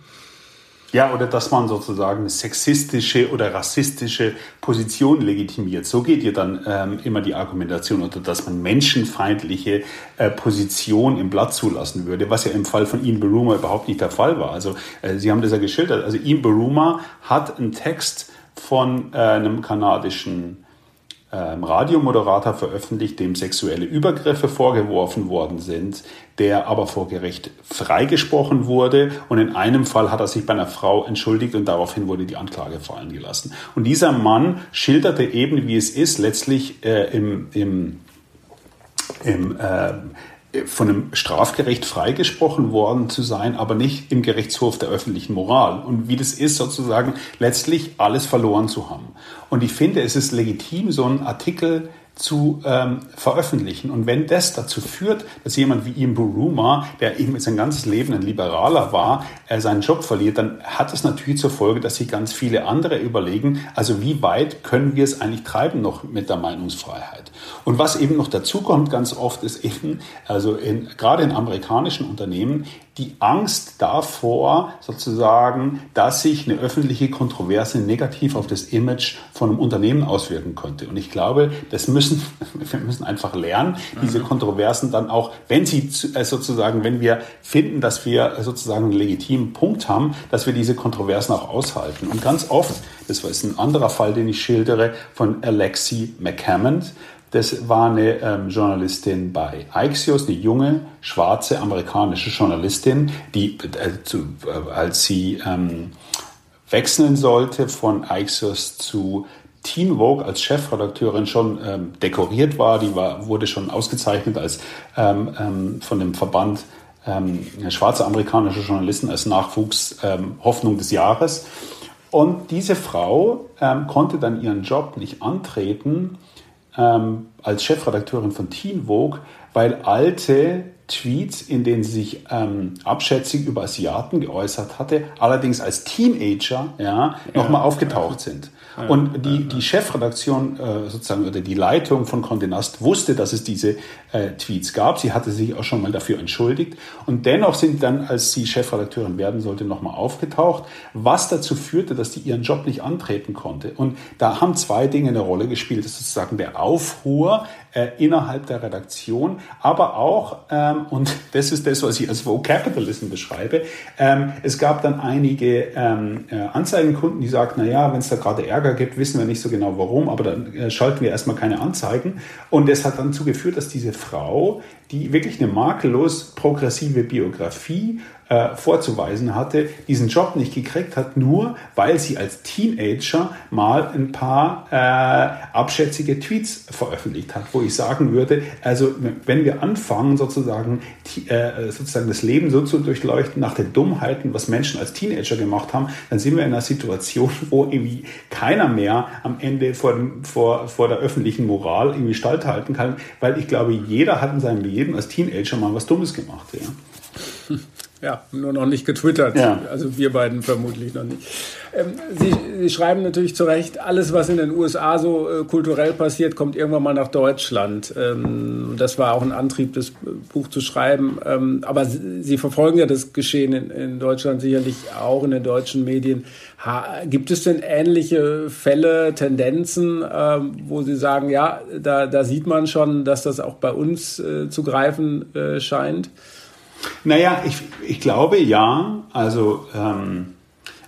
Ja, oder dass man sozusagen eine sexistische oder rassistische Position legitimiert. So geht ja dann ähm, immer die Argumentation, oder dass man menschenfeindliche äh, Position im Blatt zulassen würde, was ja im Fall von Ian Baruma überhaupt nicht der Fall war. Also äh, Sie haben das ja geschildert. Also Ian Baruma hat einen Text von äh, einem kanadischen Radiomoderator veröffentlicht, dem sexuelle Übergriffe vorgeworfen worden sind, der aber vor Gericht freigesprochen wurde. Und in einem Fall hat er sich bei einer Frau entschuldigt und daraufhin wurde die Anklage fallen gelassen. Und dieser Mann schilderte eben, wie es ist, letztlich äh, im, im, im äh, von einem Strafgericht freigesprochen worden zu sein, aber nicht im Gerichtshof der öffentlichen Moral. Und wie das ist, sozusagen letztlich alles verloren zu haben. Und ich finde, es ist legitim, so einen Artikel zu ähm, veröffentlichen. Und wenn das dazu führt, dass jemand wie Ian Buruma, der eben sein ganzes Leben ein Liberaler war, äh, seinen Job verliert, dann hat es natürlich zur Folge, dass sich ganz viele andere überlegen, also wie weit können wir es eigentlich treiben noch mit der Meinungsfreiheit. Und was eben noch dazu kommt ganz oft ist eben, also in, gerade in amerikanischen Unternehmen, die Angst davor, sozusagen, dass sich eine öffentliche Kontroverse negativ auf das Image von einem Unternehmen auswirken könnte. Und ich glaube, das müssen, wir müssen einfach lernen, diese Kontroversen dann auch, wenn sie äh, sozusagen, wenn wir finden, dass wir sozusagen einen legitimen Punkt haben, dass wir diese Kontroversen auch aushalten. Und ganz oft, das war ein anderer Fall, den ich schildere, von Alexi McCammond, das war eine ähm, Journalistin bei Axios, eine junge, schwarze amerikanische Journalistin, die, äh, zu, äh, als sie ähm, wechseln sollte von Axios zu Teen Vogue als Chefredakteurin schon ähm, dekoriert war. Die war, wurde schon ausgezeichnet als ähm, ähm, von dem Verband ähm, schwarze amerikanische Journalisten als Nachwuchs ähm, des Jahres. Und diese Frau konnte dann ihren Job nicht antreten, ähm, als Chefredakteurin von Teen Vogue, weil alte Tweets, in denen sie sich ähm, abschätzig über Asiaten geäußert hatte, allerdings als Teenager ja, ja. nochmal aufgetaucht sind. Und die, die Chefredaktion äh, sozusagen oder die Leitung von Condé Nast wusste, dass es diese äh, Tweets gab. Sie hatte sich auch schon mal dafür entschuldigt. Und dennoch sind dann, als sie Chefredakteurin werden sollte, nochmal aufgetaucht, was dazu führte, dass sie ihren Job nicht antreten konnte. Und da haben zwei Dinge eine Rolle gespielt. Das ist sozusagen der Aufruhr äh, innerhalb der Redaktion, aber auch, ähm, und das ist das, was ich als Vogue Capitalism beschreibe, ähm, es gab dann einige ähm, äh, Anzeigenkunden, die sagten, na ja, wenn es da gerade Ärger gibt, wissen wir nicht so genau warum, aber dann äh, schalten wir erstmal keine Anzeigen. Und das hat dann dazu geführt, dass diese Frau, die wirklich eine makellos progressive Biografie äh, vorzuweisen hatte, diesen Job nicht gekriegt hat, nur weil sie als Teenager mal ein paar äh, abschätzige Tweets veröffentlicht hat, wo ich sagen würde, also wenn wir anfangen sozusagen, äh, sozusagen das Leben so zu durchleuchten nach den Dummheiten, was Menschen als Teenager gemacht haben, dann sind wir in einer Situation, wo irgendwie keiner mehr am Ende vor, dem, vor, vor der öffentlichen Moral irgendwie halten kann, weil ich glaube, jeder hat in seinem Leben als Teenager mal was Dummes gemacht. Ja. Ja, nur noch nicht getwittert. Ja. Also wir beiden vermutlich noch nicht. Ähm, Sie, Sie, schreiben natürlich zu Recht, alles, was in den USA so äh, kulturell passiert, kommt irgendwann mal nach Deutschland. Ähm, das war auch ein Antrieb, das Buch zu schreiben. Ähm, aber Sie, Sie verfolgen ja das Geschehen in, in, Deutschland sicherlich auch in den deutschen Medien. Ha, gibt es denn ähnliche Fälle, Tendenzen, ähm, wo Sie sagen, ja, da, da, sieht man schon, dass das auch bei uns äh, zu greifen äh, scheint? Naja, ich, ich glaube ja. Also, ähm,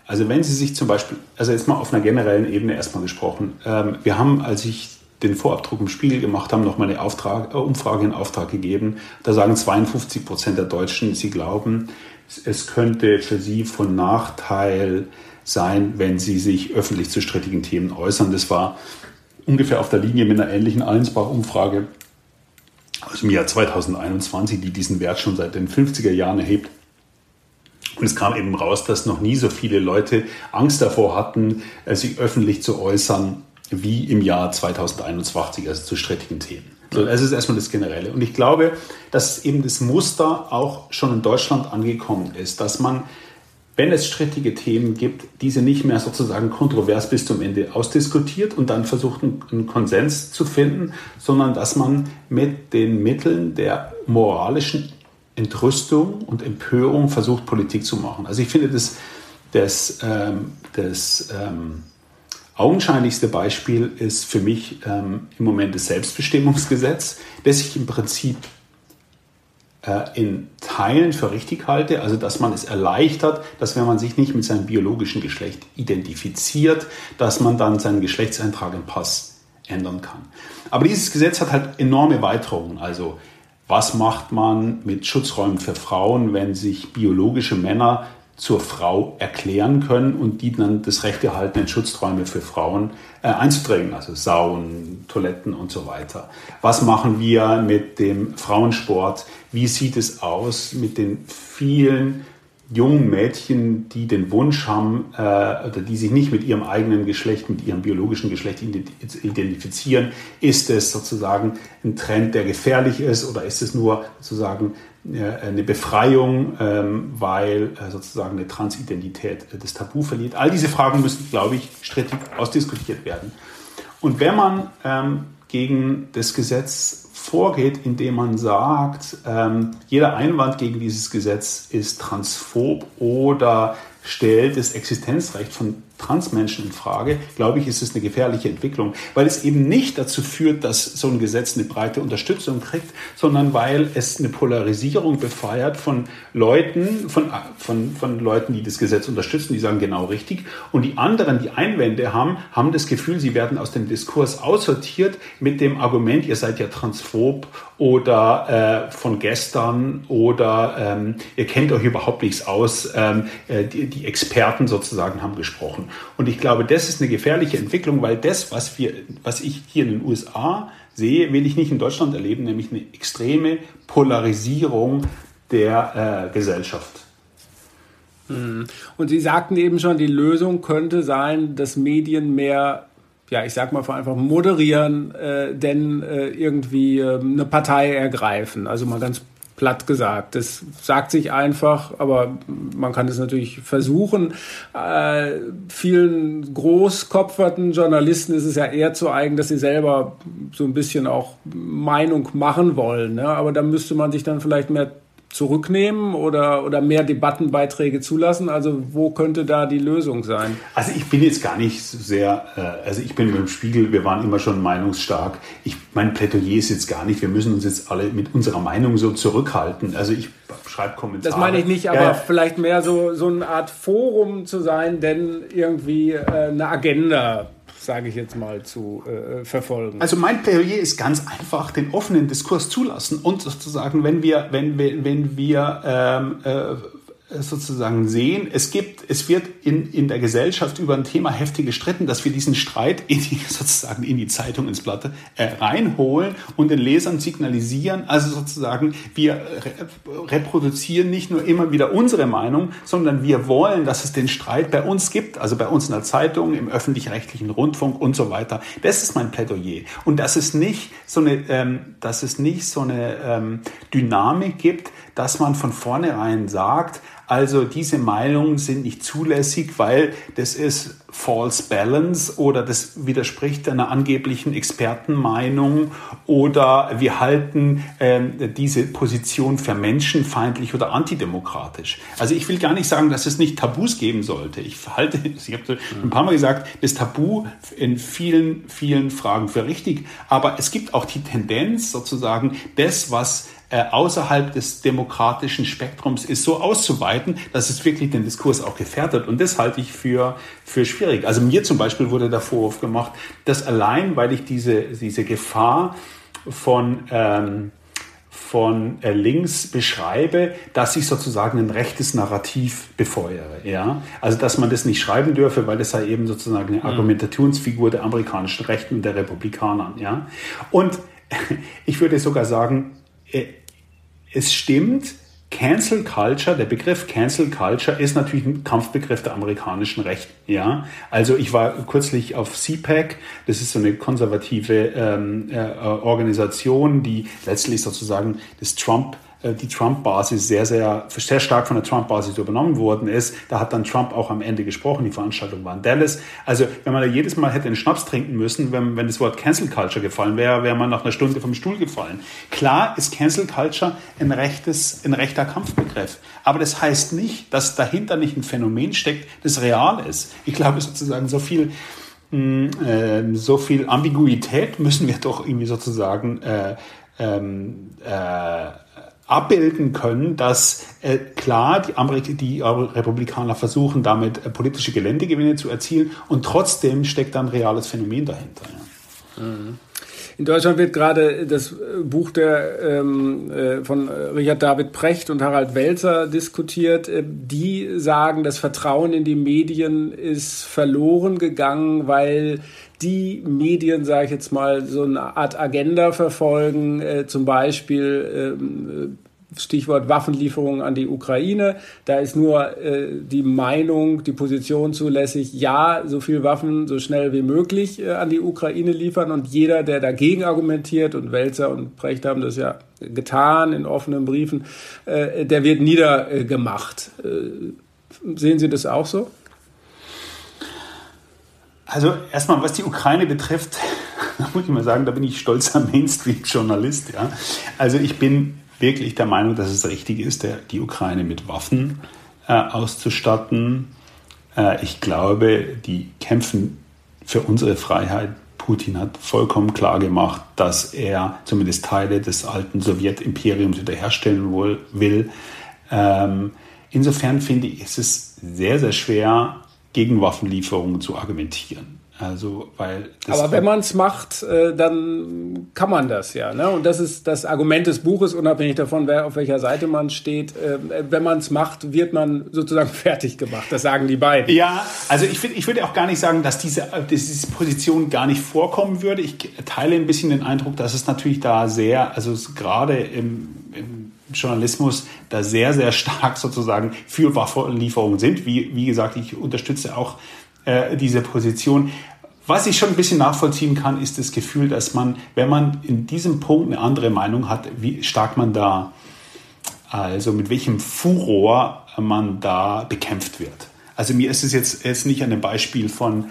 also wenn Sie sich zum Beispiel, also jetzt mal auf einer generellen Ebene erstmal gesprochen, ähm, wir haben, als ich den Vorabdruck im Spiegel gemacht haben, nochmal eine Auftrag, äh, Umfrage in Auftrag gegeben. Da sagen 52 Prozent der Deutschen, sie glauben, es könnte für sie von Nachteil sein, wenn sie sich öffentlich zu strittigen Themen äußern. Das war ungefähr auf der Linie mit einer ähnlichen Allensbach-Umfrage aus dem Jahr 2021, die diesen Wert schon seit den 50er Jahren erhebt. Und es kam eben raus, dass noch nie so viele Leute Angst davor hatten, äh, sich öffentlich zu äußern, wie im Jahr 2021, also zu strittigen Themen. So, das ist erstmal das Generelle. Und ich glaube, dass eben das Muster auch schon in Deutschland angekommen ist, dass man, wenn es strittige Themen gibt, diese nicht mehr sozusagen kontrovers bis zum Ende ausdiskutiert und dann versucht, einen Konsens zu finden, sondern dass man mit den Mitteln der moralischen Entrüstung und Empörung versucht, Politik zu machen. Also ich finde, das, das, ähm, das ähm, augenscheinlichste Beispiel ist für mich ähm, im Moment das Selbstbestimmungsgesetz, das ich im Prinzip in Teilen für richtig halte, also dass man es erleichtert, dass wenn man sich nicht mit seinem biologischen Geschlecht identifiziert, dass man dann seinen Geschlechtseintrag im Pass ändern kann. Aber dieses Gesetz hat halt enorme Weiterungen. Also was macht man mit Schutzräumen für Frauen, wenn sich biologische Männer zur Frau erklären können und die dann das Recht erhalten, in Schutzräume für Frauen äh, einzudringen, also Sauen, Toiletten und so weiter. Was machen wir mit dem Frauensport? Wie sieht es aus mit den vielen jungen Mädchen, die den Wunsch haben äh, oder die sich nicht mit ihrem eigenen Geschlecht, mit ihrem biologischen Geschlecht identifizieren, ist es sozusagen ein Trend, der gefährlich ist oder ist es nur sozusagen eine Befreiung, ähm, weil äh, sozusagen eine Transidentität äh, das Tabu verliert? All diese Fragen müssen, glaube ich, strittig ausdiskutiert werden. Und wenn man ähm, gegen das Gesetz vorgeht, indem man sagt, ähm, jeder Einwand gegen dieses Gesetz ist transphob oder stellt das Existenzrecht von Transmenschen in Frage, glaube ich, ist es eine gefährliche Entwicklung, weil es eben nicht dazu führt, dass so ein Gesetz eine breite Unterstützung kriegt, sondern weil es eine Polarisierung befeuert von Leuten, von, von, von Leuten, die das Gesetz unterstützen, die sagen genau richtig, und die anderen, die Einwände haben, haben das Gefühl, sie werden aus dem Diskurs aussortiert mit dem Argument, ihr seid ja transphob oder äh, von gestern oder ähm, ihr kennt euch überhaupt nichts aus, ähm, äh, die, die Experten sozusagen haben gesprochen. Und ich glaube, das ist eine gefährliche Entwicklung, weil das, was, wir, was ich hier in den USA sehe, will ich nicht in Deutschland erleben, nämlich eine extreme Polarisierung der äh, Gesellschaft. Und Sie sagten eben schon, die Lösung könnte sein, dass Medien mehr, ja, ich sag mal einfach moderieren, äh, denn äh, irgendwie äh, eine Partei ergreifen. Also mal ganz platt gesagt. Das sagt sich einfach, aber man kann es natürlich versuchen. Äh, vielen großkopferten Journalisten ist es ja eher zu eigen, dass sie selber so ein bisschen auch Meinung machen wollen. Ne? Aber da müsste man sich dann vielleicht mehr zurücknehmen oder, oder mehr Debattenbeiträge zulassen? Also wo könnte da die Lösung sein? Also ich bin jetzt gar nicht so sehr, äh, also ich bin mit dem Spiegel, wir waren immer schon meinungsstark. Ich, mein Plädoyer ist jetzt gar nicht, wir müssen uns jetzt alle mit unserer Meinung so zurückhalten. Also ich schreibe Kommentare. Das meine ich nicht, aber ja, vielleicht mehr so, so eine Art Forum zu sein, denn irgendwie äh, eine Agenda sage ich jetzt mal, zu äh, verfolgen. Also mein Plädoyer ist ganz einfach, den offenen Diskurs zulassen und sozusagen, wenn wir, wenn, wenn, wenn wir ähm, äh, sozusagen sehen, es gibt, es wird in, in der Gesellschaft über ein Thema heftig gestritten, dass wir diesen Streit in die, sozusagen in die Zeitung, ins Blatt äh, reinholen und den Lesern signalisieren, also sozusagen wir re reproduzieren nicht nur immer wieder unsere Meinung, sondern wir wollen, dass es den Streit bei uns gibt, also bei uns in der Zeitung, im öffentlich-rechtlichen Rundfunk und so weiter. Das ist mein Plädoyer. Und dass es nicht so eine, ähm, dass es nicht so eine ähm, Dynamik gibt, dass man von vornherein sagt, also diese Meinungen sind nicht zulässig, weil das ist false balance oder das widerspricht einer angeblichen Expertenmeinung oder wir halten äh, diese Position für menschenfeindlich oder antidemokratisch. Also ich will gar nicht sagen, dass es nicht Tabus geben sollte. Ich halte, ich habe ein paar Mal gesagt, das Tabu in vielen, vielen Fragen für richtig, aber es gibt auch die Tendenz sozusagen, das, was äh, außerhalb des demokratischen Spektrums ist, so auszuweiten, dass es wirklich den Diskurs auch gefährdet. Und das halte ich für, für schwierig. Also mir zum Beispiel wurde der Vorwurf gemacht, dass allein, weil ich diese, diese Gefahr von, ähm, von äh, links beschreibe, dass ich sozusagen ein rechtes Narrativ befeuere. Ja? Also dass man das nicht schreiben dürfe, weil das sei eben sozusagen eine mhm. Argumentationsfigur der amerikanischen Rechten und der Republikaner. Ja? Und ich würde sogar sagen, äh, es stimmt, Cancel Culture, der Begriff Cancel Culture ist natürlich ein Kampfbegriff der amerikanischen Rechten. Ja, also ich war kürzlich auf CPAC, das ist so eine konservative ähm, äh, Organisation, die letztlich sozusagen das Trump die Trump-Basis sehr, sehr, sehr stark von der Trump-Basis übernommen worden ist. Da hat dann Trump auch am Ende gesprochen. Die Veranstaltung war in Dallas. Also, wenn man da jedes Mal hätte einen Schnaps trinken müssen, wenn, wenn das Wort Cancel Culture gefallen wäre, wäre man nach einer Stunde vom Stuhl gefallen. Klar ist Cancel Culture ein rechtes, ein rechter Kampfbegriff. Aber das heißt nicht, dass dahinter nicht ein Phänomen steckt, das real ist. Ich glaube sozusagen so viel, hm, äh, so viel Ambiguität müssen wir doch irgendwie sozusagen äh, ähm, äh, abbilden können, dass äh, klar die, Amerik die Republikaner versuchen, damit äh, politische Geländegewinne zu erzielen und trotzdem steckt dann ein reales Phänomen dahinter. Ja. Mhm. In Deutschland wird gerade das äh, Buch der, ähm, äh, von Richard David Precht und Harald Welzer diskutiert. Äh, die sagen, das Vertrauen in die Medien ist verloren gegangen, weil die Medien, sage ich jetzt mal, so eine Art Agenda verfolgen, äh, zum Beispiel ähm, Stichwort Waffenlieferungen an die Ukraine. Da ist nur äh, die Meinung, die Position zulässig, ja, so viel Waffen so schnell wie möglich äh, an die Ukraine liefern. Und jeder, der dagegen argumentiert, und Welzer und Precht haben das ja getan in offenen Briefen, äh, der wird niedergemacht. Äh, sehen Sie das auch so? Also erstmal, was die Ukraine betrifft, da muss ich mal sagen, da bin ich stolzer Mainstream-Journalist. Ja. Also ich bin wirklich der Meinung, dass es richtig ist, der, die Ukraine mit Waffen äh, auszustatten. Äh, ich glaube, die kämpfen für unsere Freiheit. Putin hat vollkommen klar gemacht, dass er zumindest Teile des alten Sowjetimperiums wiederherstellen will. Ähm, insofern finde ich, ist es sehr, sehr schwer, gegen Waffenlieferungen zu argumentieren. Also, weil Aber wenn man es macht, äh, dann kann man das ja. Ne? Und das ist das Argument des Buches, unabhängig davon, wer auf welcher Seite man steht. Äh, wenn man es macht, wird man sozusagen fertig gemacht. Das sagen die beiden. Ja, also ich, find, ich würde auch gar nicht sagen, dass diese, dass diese Position gar nicht vorkommen würde. Ich teile ein bisschen den Eindruck, dass es natürlich da sehr, also gerade im, im Journalismus da sehr, sehr stark sozusagen für Waffenlieferungen sind. Wie, wie gesagt, ich unterstütze auch äh, diese Position. Was ich schon ein bisschen nachvollziehen kann, ist das Gefühl, dass man, wenn man in diesem Punkt eine andere Meinung hat, wie stark man da, also mit welchem Furor man da bekämpft wird. Also mir ist es jetzt, jetzt nicht an dem Beispiel von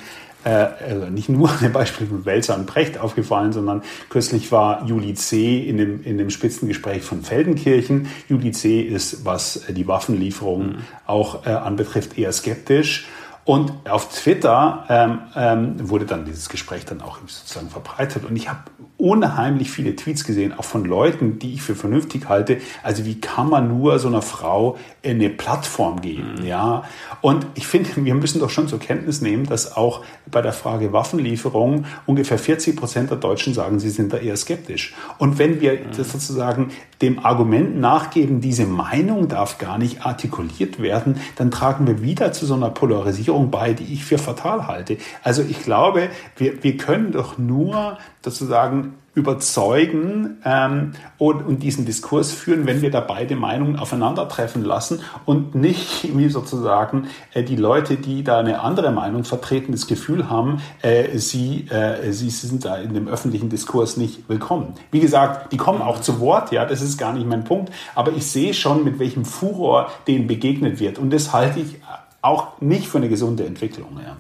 äh, also nicht nur ein Beispiel von Welzer und Precht aufgefallen, sondern kürzlich war Juli C. in dem, in dem Spitzengespräch von Feldenkirchen. Juli C. ist, was die Waffenlieferung mhm. auch äh, anbetrifft, eher skeptisch. Und auf Twitter ähm, ähm, wurde dann dieses Gespräch dann auch sozusagen verbreitet. Und ich habe unheimlich viele Tweets gesehen, auch von Leuten, die ich für vernünftig halte. Also wie kann man nur so einer Frau eine Plattform geben? Mhm. Ja. Und ich finde, wir müssen doch schon zur Kenntnis nehmen, dass auch bei der Frage Waffenlieferung ungefähr 40 Prozent der Deutschen sagen, sie sind da eher skeptisch. Und wenn wir mhm. sozusagen dem Argument nachgeben, diese Meinung darf gar nicht artikuliert werden, dann tragen wir wieder zu so einer Polarisierung bei, die ich für fatal halte. Also ich glaube, wir, wir können doch nur sozusagen überzeugen ähm, und, und diesen Diskurs führen, wenn wir da beide Meinungen aufeinandertreffen lassen und nicht wie sozusagen äh, die Leute, die da eine andere Meinung vertreten, das Gefühl haben, äh, sie, äh, sie sind da in dem öffentlichen Diskurs nicht willkommen. Wie gesagt, die kommen auch zu Wort, ja, das ist gar nicht mein Punkt, aber ich sehe schon, mit welchem Furor denen begegnet wird und das halte ich auch nicht für eine gesunde Entwicklung. Ja.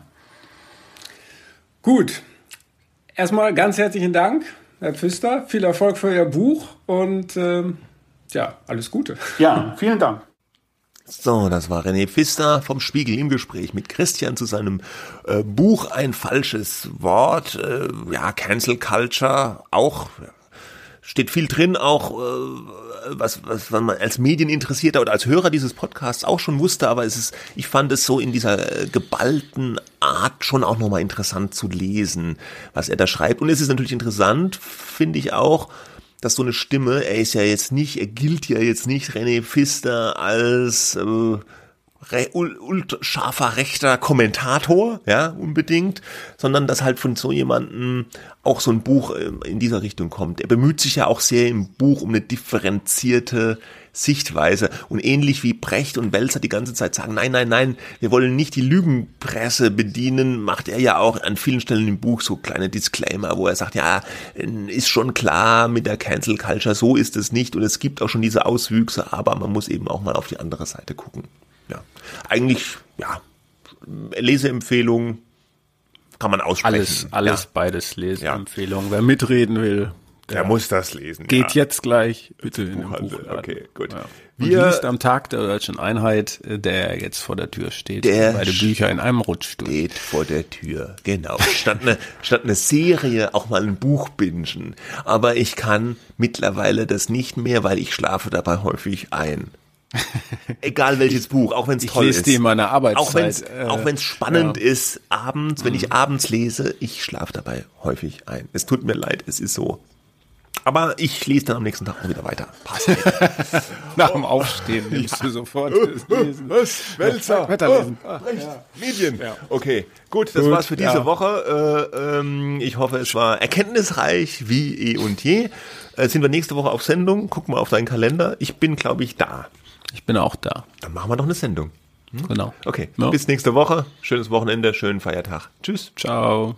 Gut, erstmal ganz herzlichen Dank Herr Pfister. Viel Erfolg für Ihr Buch und ähm, ja, alles Gute. Ja, vielen Dank. So, das war René Pfister vom Spiegel im Gespräch mit Christian zu seinem äh, Buch Ein falsches Wort. Äh, ja, Cancel Culture auch steht viel drin, auch äh, was, was man als Medieninteressierter oder als Hörer dieses Podcasts auch schon wusste, aber es ist, ich fand es so in dieser äh, geballten Art schon auch nochmal interessant zu lesen, was er da schreibt. Und es ist natürlich interessant, finde ich auch, dass so eine Stimme, er ist ja jetzt nicht, er gilt ja jetzt nicht René Pfister als äh, re, ult, scharfer rechter Kommentator, ja, unbedingt, sondern dass halt von so jemandem auch so ein Buch äh, in dieser Richtung kommt. Er bemüht sich ja auch sehr im Buch um eine differenzierte Sichtweise und ähnlich wie Brecht und Welzer die ganze Zeit sagen, nein, nein, nein, wir wollen nicht die Lügenpresse bedienen, macht er ja auch an vielen Stellen im Buch so kleine Disclaimer, wo er sagt, ja, ist schon klar mit der Cancel Culture, so ist es nicht und es gibt auch schon diese Auswüchse, aber man muss eben auch mal auf die andere Seite gucken. Ja, eigentlich, ja, Leseempfehlung kann man aussprechen. Alles, alles ja. beides Leseempfehlung. Ja. Wer mitreden will, der, muss das lesen. Geht ja. jetzt gleich bitte in den Buchladen. Okay, gut. Ja. Wir liest am Tag der deutschen Einheit, äh, der jetzt vor der Tür steht. Der beide Bücher in einem Rutsch steht vor der Tür. Genau. Statt eine, statt eine Serie auch mal ein Buch bingen. Aber ich kann mittlerweile das nicht mehr, weil ich schlafe dabei häufig ein. Egal welches Buch, auch wenn es toll lese ist. Die in meiner Arbeitszeit. Auch wenn es äh, auch wenn's spannend ja. ist, abends, wenn mhm. ich abends lese, ich schlafe dabei häufig ein. Es tut mir leid, es ist so. Aber ich lese dann am nächsten Tag auch wieder weiter. Passt. Nach dem Aufstehen nimmst ja. du sofort das Lesen. Was? Wälzer. Wetterlesen. Oh, ja. Medien. Ja. Okay, gut, das gut, war's für diese. Woche. Äh, ähm, ich hoffe, es war erkenntnisreich wie eh und je. Äh, sind wir nächste Woche auf Sendung? Guck mal auf deinen Kalender. Ich bin, glaube ich, da. Ich bin auch da. Dann machen wir doch eine Sendung. Hm? Genau. Okay, bis nächste Woche. Schönes Wochenende, schönen Feiertag. Tschüss. Ciao.